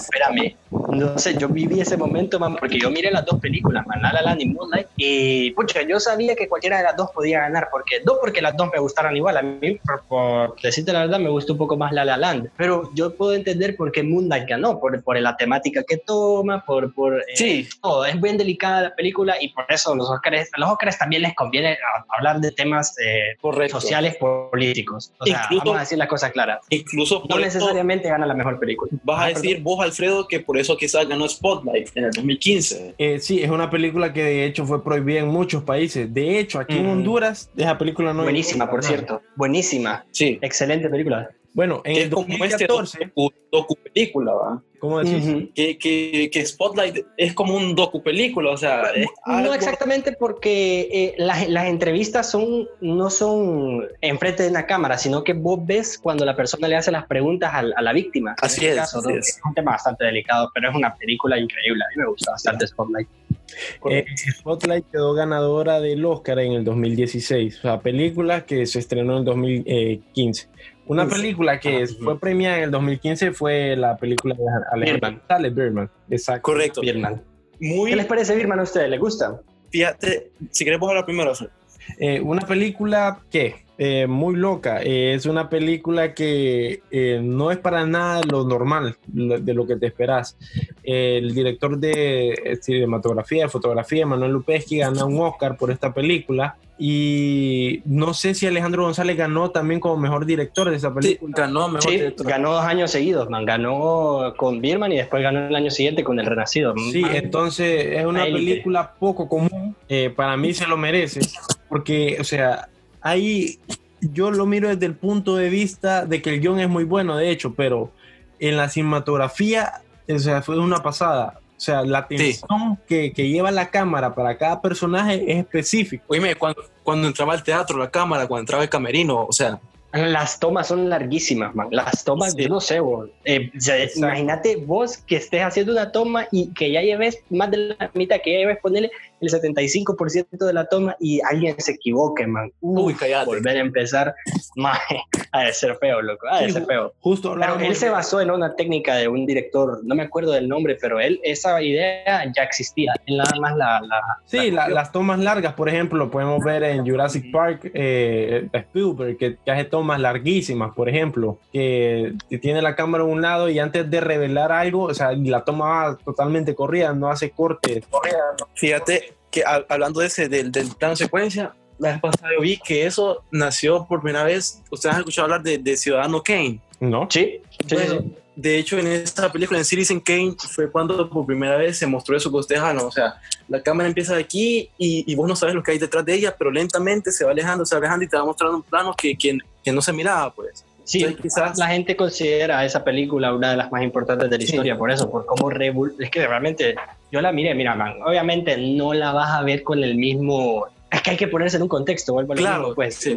espérame, no sé, yo viví ese momento, man, porque yo miré las dos películas, man, La La Land y Moonlight, y pucha, yo sabía que cualquiera de las dos podía ganar, porque dos porque las dos me gustaron igual, a mí, por, decirte la verdad, me gustó un poco más La La Land, pero yo puedo entender por qué Moonlight ganó, por, por la temática que toma, por, por eh, sí. todo, es bien delicada la película y por eso los Oscars, los Oscars también les conviene hablar de temas eh, sociales, políticos. O sea, vamos a decir las cosas claras. Incluso no necesariamente gana la mejor película. Vas a decir vos, Alfredo, que por eso quizás ganó Spotlight en el 2015. Eh, sí, es una película que de hecho fue prohibida en muchos países. De hecho, aquí en Honduras, esa película no Buenísima, por cierto. Buenísima. Sí. Excelente película. Bueno, en el 2014... Este docu película, ¿va? ¿Cómo decís? que, que, que, Spotlight es como un docu-película, o sea... no exactamente porque eh, las, las, entrevistas son, no son enfrente de una cámara, sino que vos ves cuando la persona le hace las preguntas a, a la víctima. Así, este es, es. un tema bastante delicado, pero es una película increíble. A mí me gusta bastante Spotlight. Eh, Spotlight quedó ganadora del Oscar en el 2016, o sea, película que se estrenó en el 2015. Una película que fue premiada en el 2015 fue la película de Alejandro Birman. Exacto. Correcto. Birman. Muy... ¿Qué les parece Birman a ustedes? ¿Les gusta? Fíjate, si queremos hablar primero. Eh, una película que eh, muy loca. Eh, es una película que no es para nada lo normal de lo que te esperas. el director de cinematografía, de fotografía, Manuel Lupeschi, ganó un Oscar por esta película. Y no sé si Alejandro González ganó también como mejor director de esa película. Sí, ganó mejor director. Ganó dos años seguidos, man. Ganó con Birman y después ganó el año siguiente con El Renacido. Sí, entonces es una película poco común. Eh, para mí se lo merece. Porque, o sea, ahí yo lo miro desde el punto de vista de que el guion es muy bueno, de hecho, pero en la cinematografía, o sea, fue una pasada. O sea, la atención que, que, lleva la cámara para cada personaje es específico. Oye, cuando, cuando entraba al teatro, la cámara, cuando entraba el camerino, o sea, Las tomas son larguísimas, man. Las tomas, yo no sé, vos. Eh, imagínate vos que estés haciendo una toma y que ya lleves más de la mitad, que ya lleves ponerle el 75% de la toma y alguien se equivoque, man. Uy, callate. Volver a empezar, man, ha de ser feo, loco, ha de ser feo. Justo Pero él se basó en una técnica de un director, no me acuerdo del nombre, pero él, esa idea ya existía. Él nada más la. la sí, las tomas largas, por ejemplo, podemos ver en Jurassic Park, eh, Spielberg, que, que hace tomas larguísimas, por ejemplo, que, tiene la cámara a un lado y antes de revelar algo, o sea, la toma va totalmente corrida, no hace cortes. Fíjate que hablando de ese, del, del plano secuencia, la vez pasada yo vi que eso nació por primera vez. Ustedes han escuchado hablar de, Ciudadano Kane. No. Sí. de hecho, en esta película, en Citizen Kane, fue cuando por primera vez se mostró eso que ustedes hablan. O sea, la cámara empieza de aquí y, y, vos no sabes lo que hay detrás de ella, pero lentamente se va alejando, se va alejando y te va mostrando un plano que, que, que no se miraba, pues. Sí, quizás la gente considera esa película una de las más importantes de la historia, por eso, por cómo es que realmente yo la miré, mira, man, obviamente no la vas a ver con el mismo es que hay que ponerse en un contexto, vuelvo claro, pues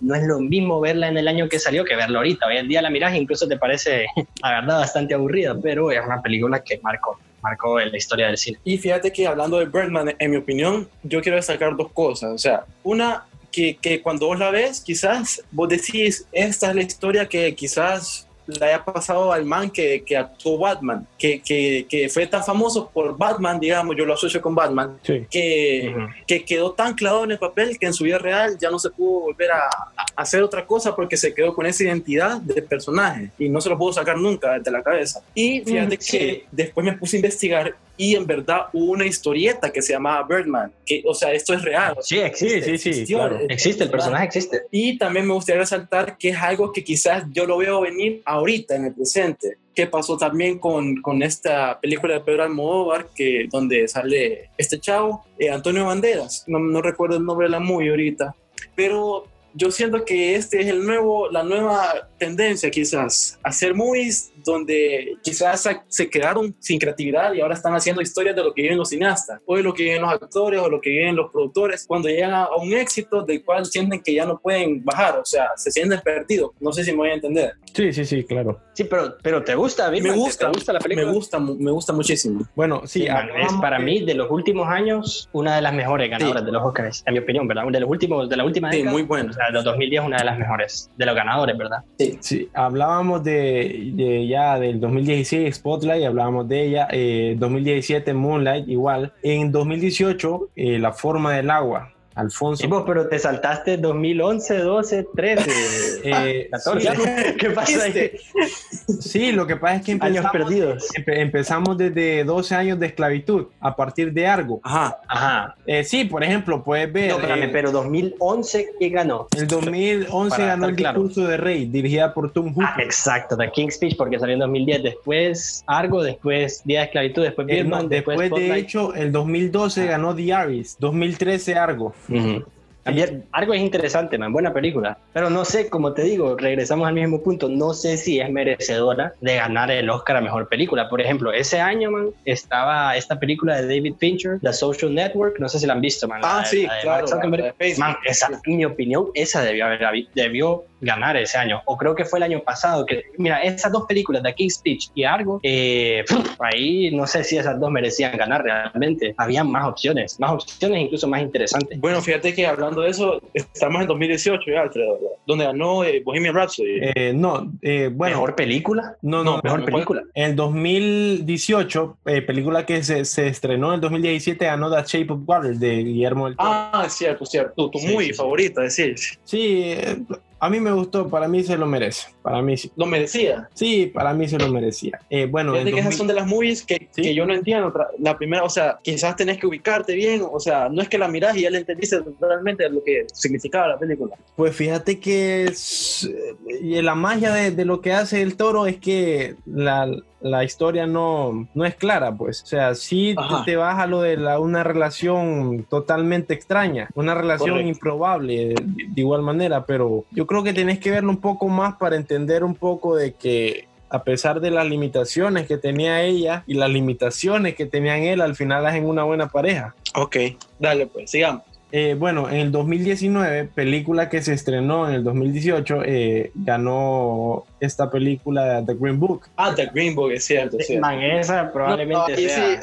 no es lo mismo verla en el año que salió que verla ahorita. Hoy en día la miras e incluso te parece, la verdad, bastante aburrida, pero es una película que marcó, marcó en la historia del cine. Y fíjate que hablando de Birdman, en mi opinión, yo quiero destacar dos cosas. O sea, una, que, que cuando vos la ves, quizás vos decís, esta es la historia que quizás le haya pasado al man que, que actuó Batman, que, que, que, fue tan famoso por Batman, digamos, yo lo asocio con Batman, que, que quedó tan clavado en el papel que en su vida real ya no se pudo volver a, hacer otra cosa porque se quedó con esa identidad de personaje y no se lo pudo sacar nunca de la cabeza. Y fíjate que después me puse a investigar y en verdad hubo una historieta que se llamaba Birdman, que, o sea, esto es real. Sí, existe, sí, sí, claro. existe, el personaje existe. Y también me gustaría resaltar que es algo que quizás yo lo veo venir ahorita, en el presente. ¿Qué pasó también con, con esta película de Pedro Almodóvar, que, donde sale este chavo, eh, Antonio Banderas? No, no recuerdo el nombre de la movie ahorita, pero yo siento que este es el nuevo, la nueva tendencia quizás, hacer movies donde quizás se quedaron sin creatividad y ahora están haciendo historias de lo que viven los cineastas, o de lo que viven los actores, o lo que viven los productores, cuando llegan a un éxito del cual sienten que ya no pueden bajar, o sea, se sienten perdidos. No sé si me voy a entender. Sí, sí, sí, claro. Sí, pero, pero ¿te gusta? Me gusta, ¿Te gusta la película? Me gusta, me gusta muchísimo. Bueno, sí. es para mí, de los últimos años, una de las mejores ganadoras de los Oscars, en mi opinión, ¿verdad? De los últimos, de la última Sí, muy bueno. O sea, de 2010, una de las mejores, de los ganadores, ¿verdad? Sí. Sí, hablábamos de, de ya del 2016 Spotlight, hablábamos de ella, 2017 eh, Moonlight igual, en 2018 eh, La forma del agua, Alfonso. pero te saltaste 2011, 12, 13, 14. ¿Qué pasa ahí? Sí, lo que pasa es que empezamos, años perdidos. empezamos desde 12 años de esclavitud a partir de algo. Ajá, ajá. Eh, sí, por ejemplo, puedes ver. No, espérame, eh, pero 2011, ¿qué ganó? El 2011 ganó el discurso de Rey, dirigida por Tom Hooper. Ah, exacto, The King's Speech, porque salió en 2010. Después Argo, después Día de Esclavitud, después eh, después, después de hecho, el 2012 ah. ganó The Aris, 2013 Argo. Mm-hmm. Algo es interesante, man, buena película. Pero no sé, como te digo, regresamos al mismo punto. No sé si es merecedora de ganar el Oscar a mejor película. Por ejemplo, ese año, man, estaba esta película de David Fincher, The Social Network. No sé si la han visto, man. Ah, sí, claro. Man, esa, en mi opinión, esa debió haber, debió ganar ese año. O creo que fue el año pasado. Que, mira, esas dos películas, The King's Speech y Argo, eh, ahí no sé si esas dos merecían ganar realmente. Había más opciones, más opciones incluso más interesantes. Bueno, fíjate que hablando de eso, estamos en 2018 ya, Alfredo, donde ganó eh, Bohemian Rhapsody. Eh, no, bueno. ¿Mejor película? No, no, mejor, película. En 2018, película que se, se, estrenó en 2017, ganó The Shape of Water de Guillermo del Toro. Ah, cierto, cierto. Tu, muy favorita, decir. Sí, a mí me gustó, para mí se lo merece. Para mí sí. ¿Lo merecía? Sí, para mí se lo merecía. Eh, bueno, Fíjate que esas son de las movies que, que, yo no entiendo. La primera, o sea, quizás tenés que ubicarte bien, o sea, no es que la mirás y ya le entendiste realmente lo que significaba la película. Pues fíjate que es, y la magia de, de lo que hace el toro es que la, la historia no, no es clara, pues. O sea, sí te vas a lo de la, una relación totalmente extraña, una relación improbable de, igual manera, pero yo creo que tenés que verlo un poco más para entender un poco de que a pesar de las limitaciones que tenía ella y las limitaciones que tenían él, al final hacen una buena pareja. Ok, dale pues, sigamos. Eh, bueno, en el 2019, película que se estrenó en el 2018, eh, ganó esta película The Green Book. Ah, The Green Book, es cierto. Es Man, esa probablemente sea.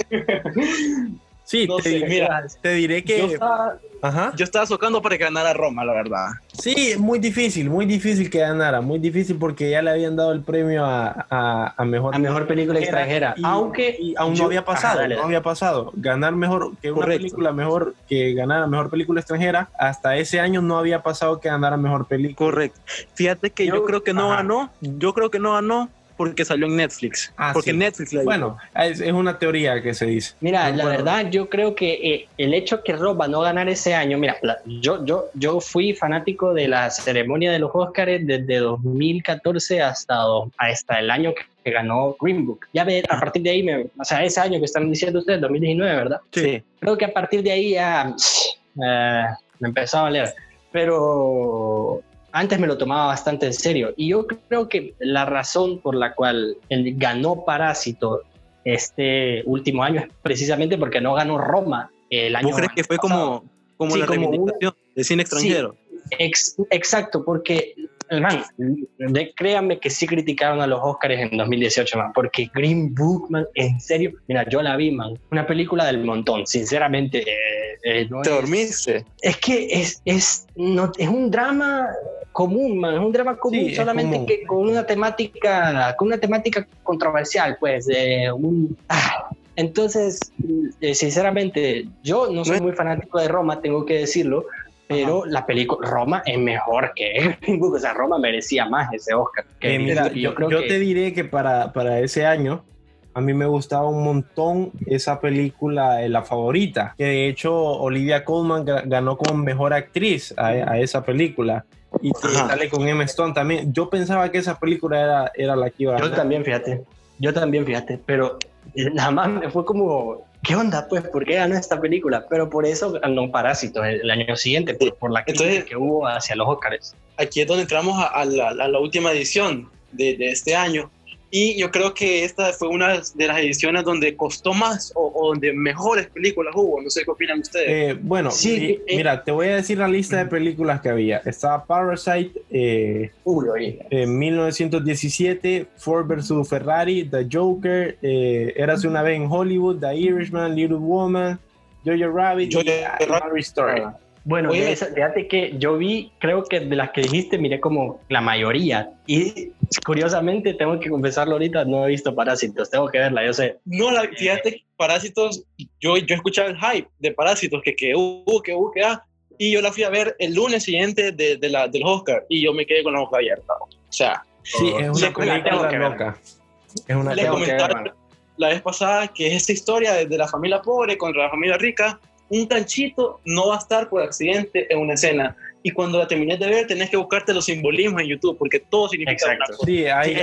Sí, te, mira, te diré que... Yo estaba, Ajá. yo estaba socando para que ganara Roma, la verdad. Sí, muy difícil, muy difícil que ganara, muy difícil porque ya le habían dado el premio a, a, mejor, a mejor película extranjera, aunque aún no había pasado, no había pasado. Ganar mejor que una película mejor que ganara mejor película extranjera, hasta ese año no había pasado que ganara mejor película. Correcto. Fíjate que yo, creo que no ganó, yo creo que no ganó porque salió en Netflix. Ah, porque Netflix Bueno, es, es, una teoría que se dice. Mira, la verdad, yo creo que eh, el hecho que Rob no ganar ese año, mira, yo, yo, yo fui fanático de la ceremonia de los Oscars desde 2014 hasta, hasta el año que ganó Green Book. Ya ve, a partir de ahí, me, o sea, ese año que están diciendo ustedes, 2019, ¿verdad? Sí. Creo que a partir de ahí ya eh, me empezó a valer. Pero antes me lo tomaba bastante en serio. Y yo creo que la razón por la cual él ganó Parásito este último año es precisamente porque no ganó Roma el año ¿Vos crees que fue como, como la como de cine extranjero? exacto, porque man, de, créanme que sí criticaron a los Oscars en 2018, man, porque Green Book, man, en serio, mira, yo la vi, man, una película del montón, sinceramente. Eh, eh, ¿Te dormiste? Es que es, es, no, es un drama común, man, es un drama común, solamente que con una temática, con una temática controversial, pues, de un... Ah, entonces, eh, sinceramente, yo no soy muy fanático de Roma, tengo que decirlo, pero la película Roma es mejor que o sea, Roma merecía más ese Oscar. Que mira, yo, creo yo te diré que para, para ese año a mí me gustaba un montón esa película, eh, La Favorita, que de hecho Olivia Colman ganó como mejor actriz a, esa película. Y sale con Emma Stone también. Yo pensaba que esa película era, era la que iba a Yo también, fíjate. Yo también, fíjate. Pero nada más me fue como ¿qué onda? Pues, ¿por qué ganó esta película? Pero por eso ganó Parásitos el, año siguiente, por, la crítica que hubo hacia los Oscars. Aquí es donde entramos a, la, última edición de, de, este año, y yo creo que esta fue una de las ediciones donde costó más o, donde mejores películas hubo. No sé qué opinan ustedes. Eh, bueno, sí, eh, mira, te voy a decir la lista de películas que había. Estaba Parasite, eh, en 1917, Ford vs. Ferrari, The Joker, eh, Érase una vez en Hollywood, The Irishman, Little Woman, Jojo Rabbit, Jojo Rabbit Story. Bueno, fíjate que yo vi, creo que de las que dijiste, miré como la mayoría. Y curiosamente, tengo que confesarlo ahorita, no he visto Parásitos, tengo que verla, yo sé. No, la, fíjate, Parásitos, yo, yo escuchaba el hype de Parásitos, que que hubo, que hubo, que ah, y yo la fui a ver el lunes siguiente de, de la, del Oscar, y yo me quedé con la boca abierta. O sea, sí, es una película loca. Es una Le la vez pasada que es esta historia de, de la familia pobre contra la familia rica, un canchito no va a estar por accidente en una escena. Y cuando la termines de ver, tenés que buscarte los simbolismos en YouTube, porque todo significa Exacto. Sí, hay,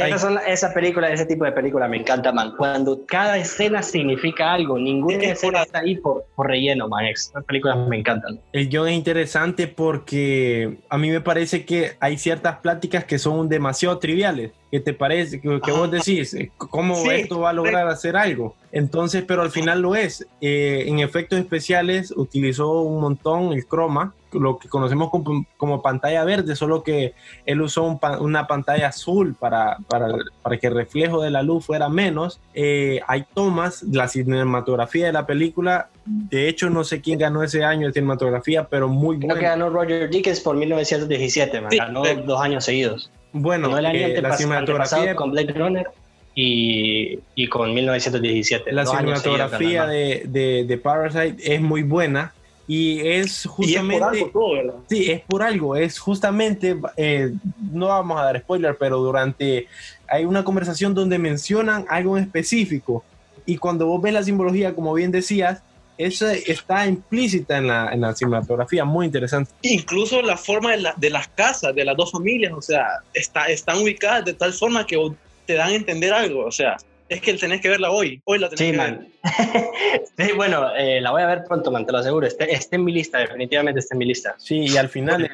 esa película, ese tipo de película me encanta, man. Cuando cada escena significa algo, ninguna escena está ahí por, por relleno, man. Esas películas me encantan. El guion es interesante porque a mí me parece que hay ciertas pláticas que son demasiado triviales. ¿Qué te parece? Que, vos decís, ¿cómo esto va a lograr hacer algo? Entonces, pero al final lo es. Eh, en efectos especiales utilizó un montón el croma, lo que conocemos como, pantalla verde, solo que él usó una pantalla azul para, para, para, que el reflejo de la luz fuera menos. Eh, hay tomas, la cinematografía de la película, de hecho no sé quién ganó ese año de cinematografía, pero muy bueno. Creo que ganó Roger Dickens por 1917, ganó dos años seguidos. Bueno, eh, la cinematografía con Blade Runner y, y con 1917. La cinematografía de, de, de, Parasite es muy buena y es justamente... es por algo Sí, es por algo, es justamente, eh, no vamos a dar spoiler, pero durante, hay una conversación donde mencionan algo en específico y cuando vos ves la simbología, como bien decías, esa está implícita en la, en la cinematografía, muy interesante. Incluso la forma de, de, las casas, de las dos familias, o sea, está, están ubicadas de tal forma que te dan a entender algo, o sea, es que tenés que verla hoy, hoy la tenés sí, que man. ver. sí, bueno, eh, la voy a ver pronto, man, te lo aseguro, está, en mi lista, definitivamente está en mi lista. Sí, y al final...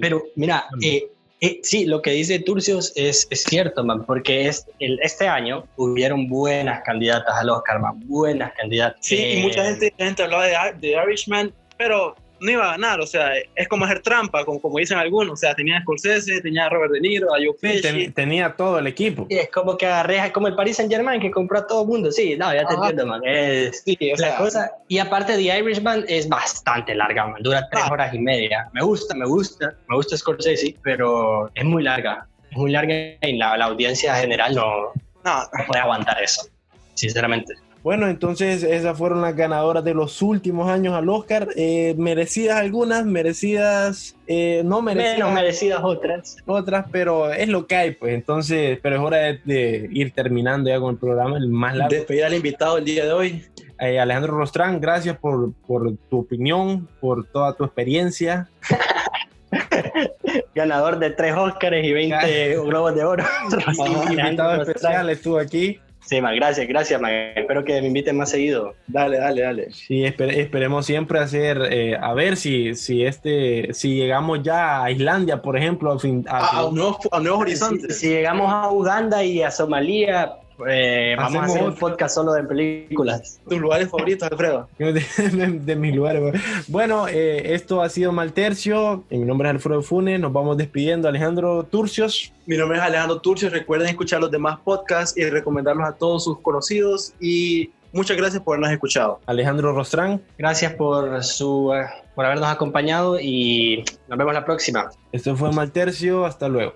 Pero mira, eh, eh, sí, lo que dice Turcios es, es cierto, man, porque es, el, este año hubieron buenas candidatas al Oscar, man, buenas candidatas. Sí, y mucha gente, gente hablaba de, de Irishman, pero no iba a ganar, o sea, es como hacer trampa, como, como dicen algunos, o sea, tenía a Scorsese, tenía a Robert De Niro, a Joe Pesci. tenía todo el equipo. Y es como que agarré, como el Paris Saint Germain que compró a todo el mundo, sí, no, ya te entiendo, man, es sí, la cosa, y aparte The Irishman es bastante larga, man, dura tres ah. horas y media, me gusta, me gusta, me gusta Scorsese, pero es muy larga, es muy larga y la, la audiencia general no, no, no puede aguantar eso, sinceramente. Bueno, entonces esas fueron las ganadoras de los últimos años al Oscar. Eh, merecidas algunas, merecidas, eh, no merecidas. Menos merecidas otras. Otras, pero es lo que hay, pues. Entonces, pero es hora de, ir terminando ya con el programa, el más largo. Despedir al invitado el día de hoy. Eh, Alejandro Rostrán, gracias por, por tu opinión, por toda tu experiencia. Ganador de tres Oscars y 20 Globos de Oro. invitado especial estuvo aquí. Sí, más gracias, gracias, Espero que me inviten más seguido. Dale, dale, dale. Sí, esperemos siempre hacer, eh, a ver si, si este, si llegamos ya a Islandia, por ejemplo, a, fin, a, un nuevo, horizonte. si, llegamos a Uganda y a Somalia, eh, vamos a hacer un podcast solo de películas. ¿Tus lugares favoritos, Alfredo? de, mis lugares. Bueno, eh, esto ha sido Maltercio. Mi nombre es Alfredo Funes. Nos vamos despidiendo. Alejandro Turcios. Mi nombre es Alejandro Turcios. Recuerden escuchar los demás podcasts y recomendarlos a todos sus conocidos. Y muchas gracias por habernos escuchado. Alejandro Rostrán. Gracias por, su, eh, por habernos acompañado y nos vemos la próxima. Esto fue Maltercio. Hasta luego.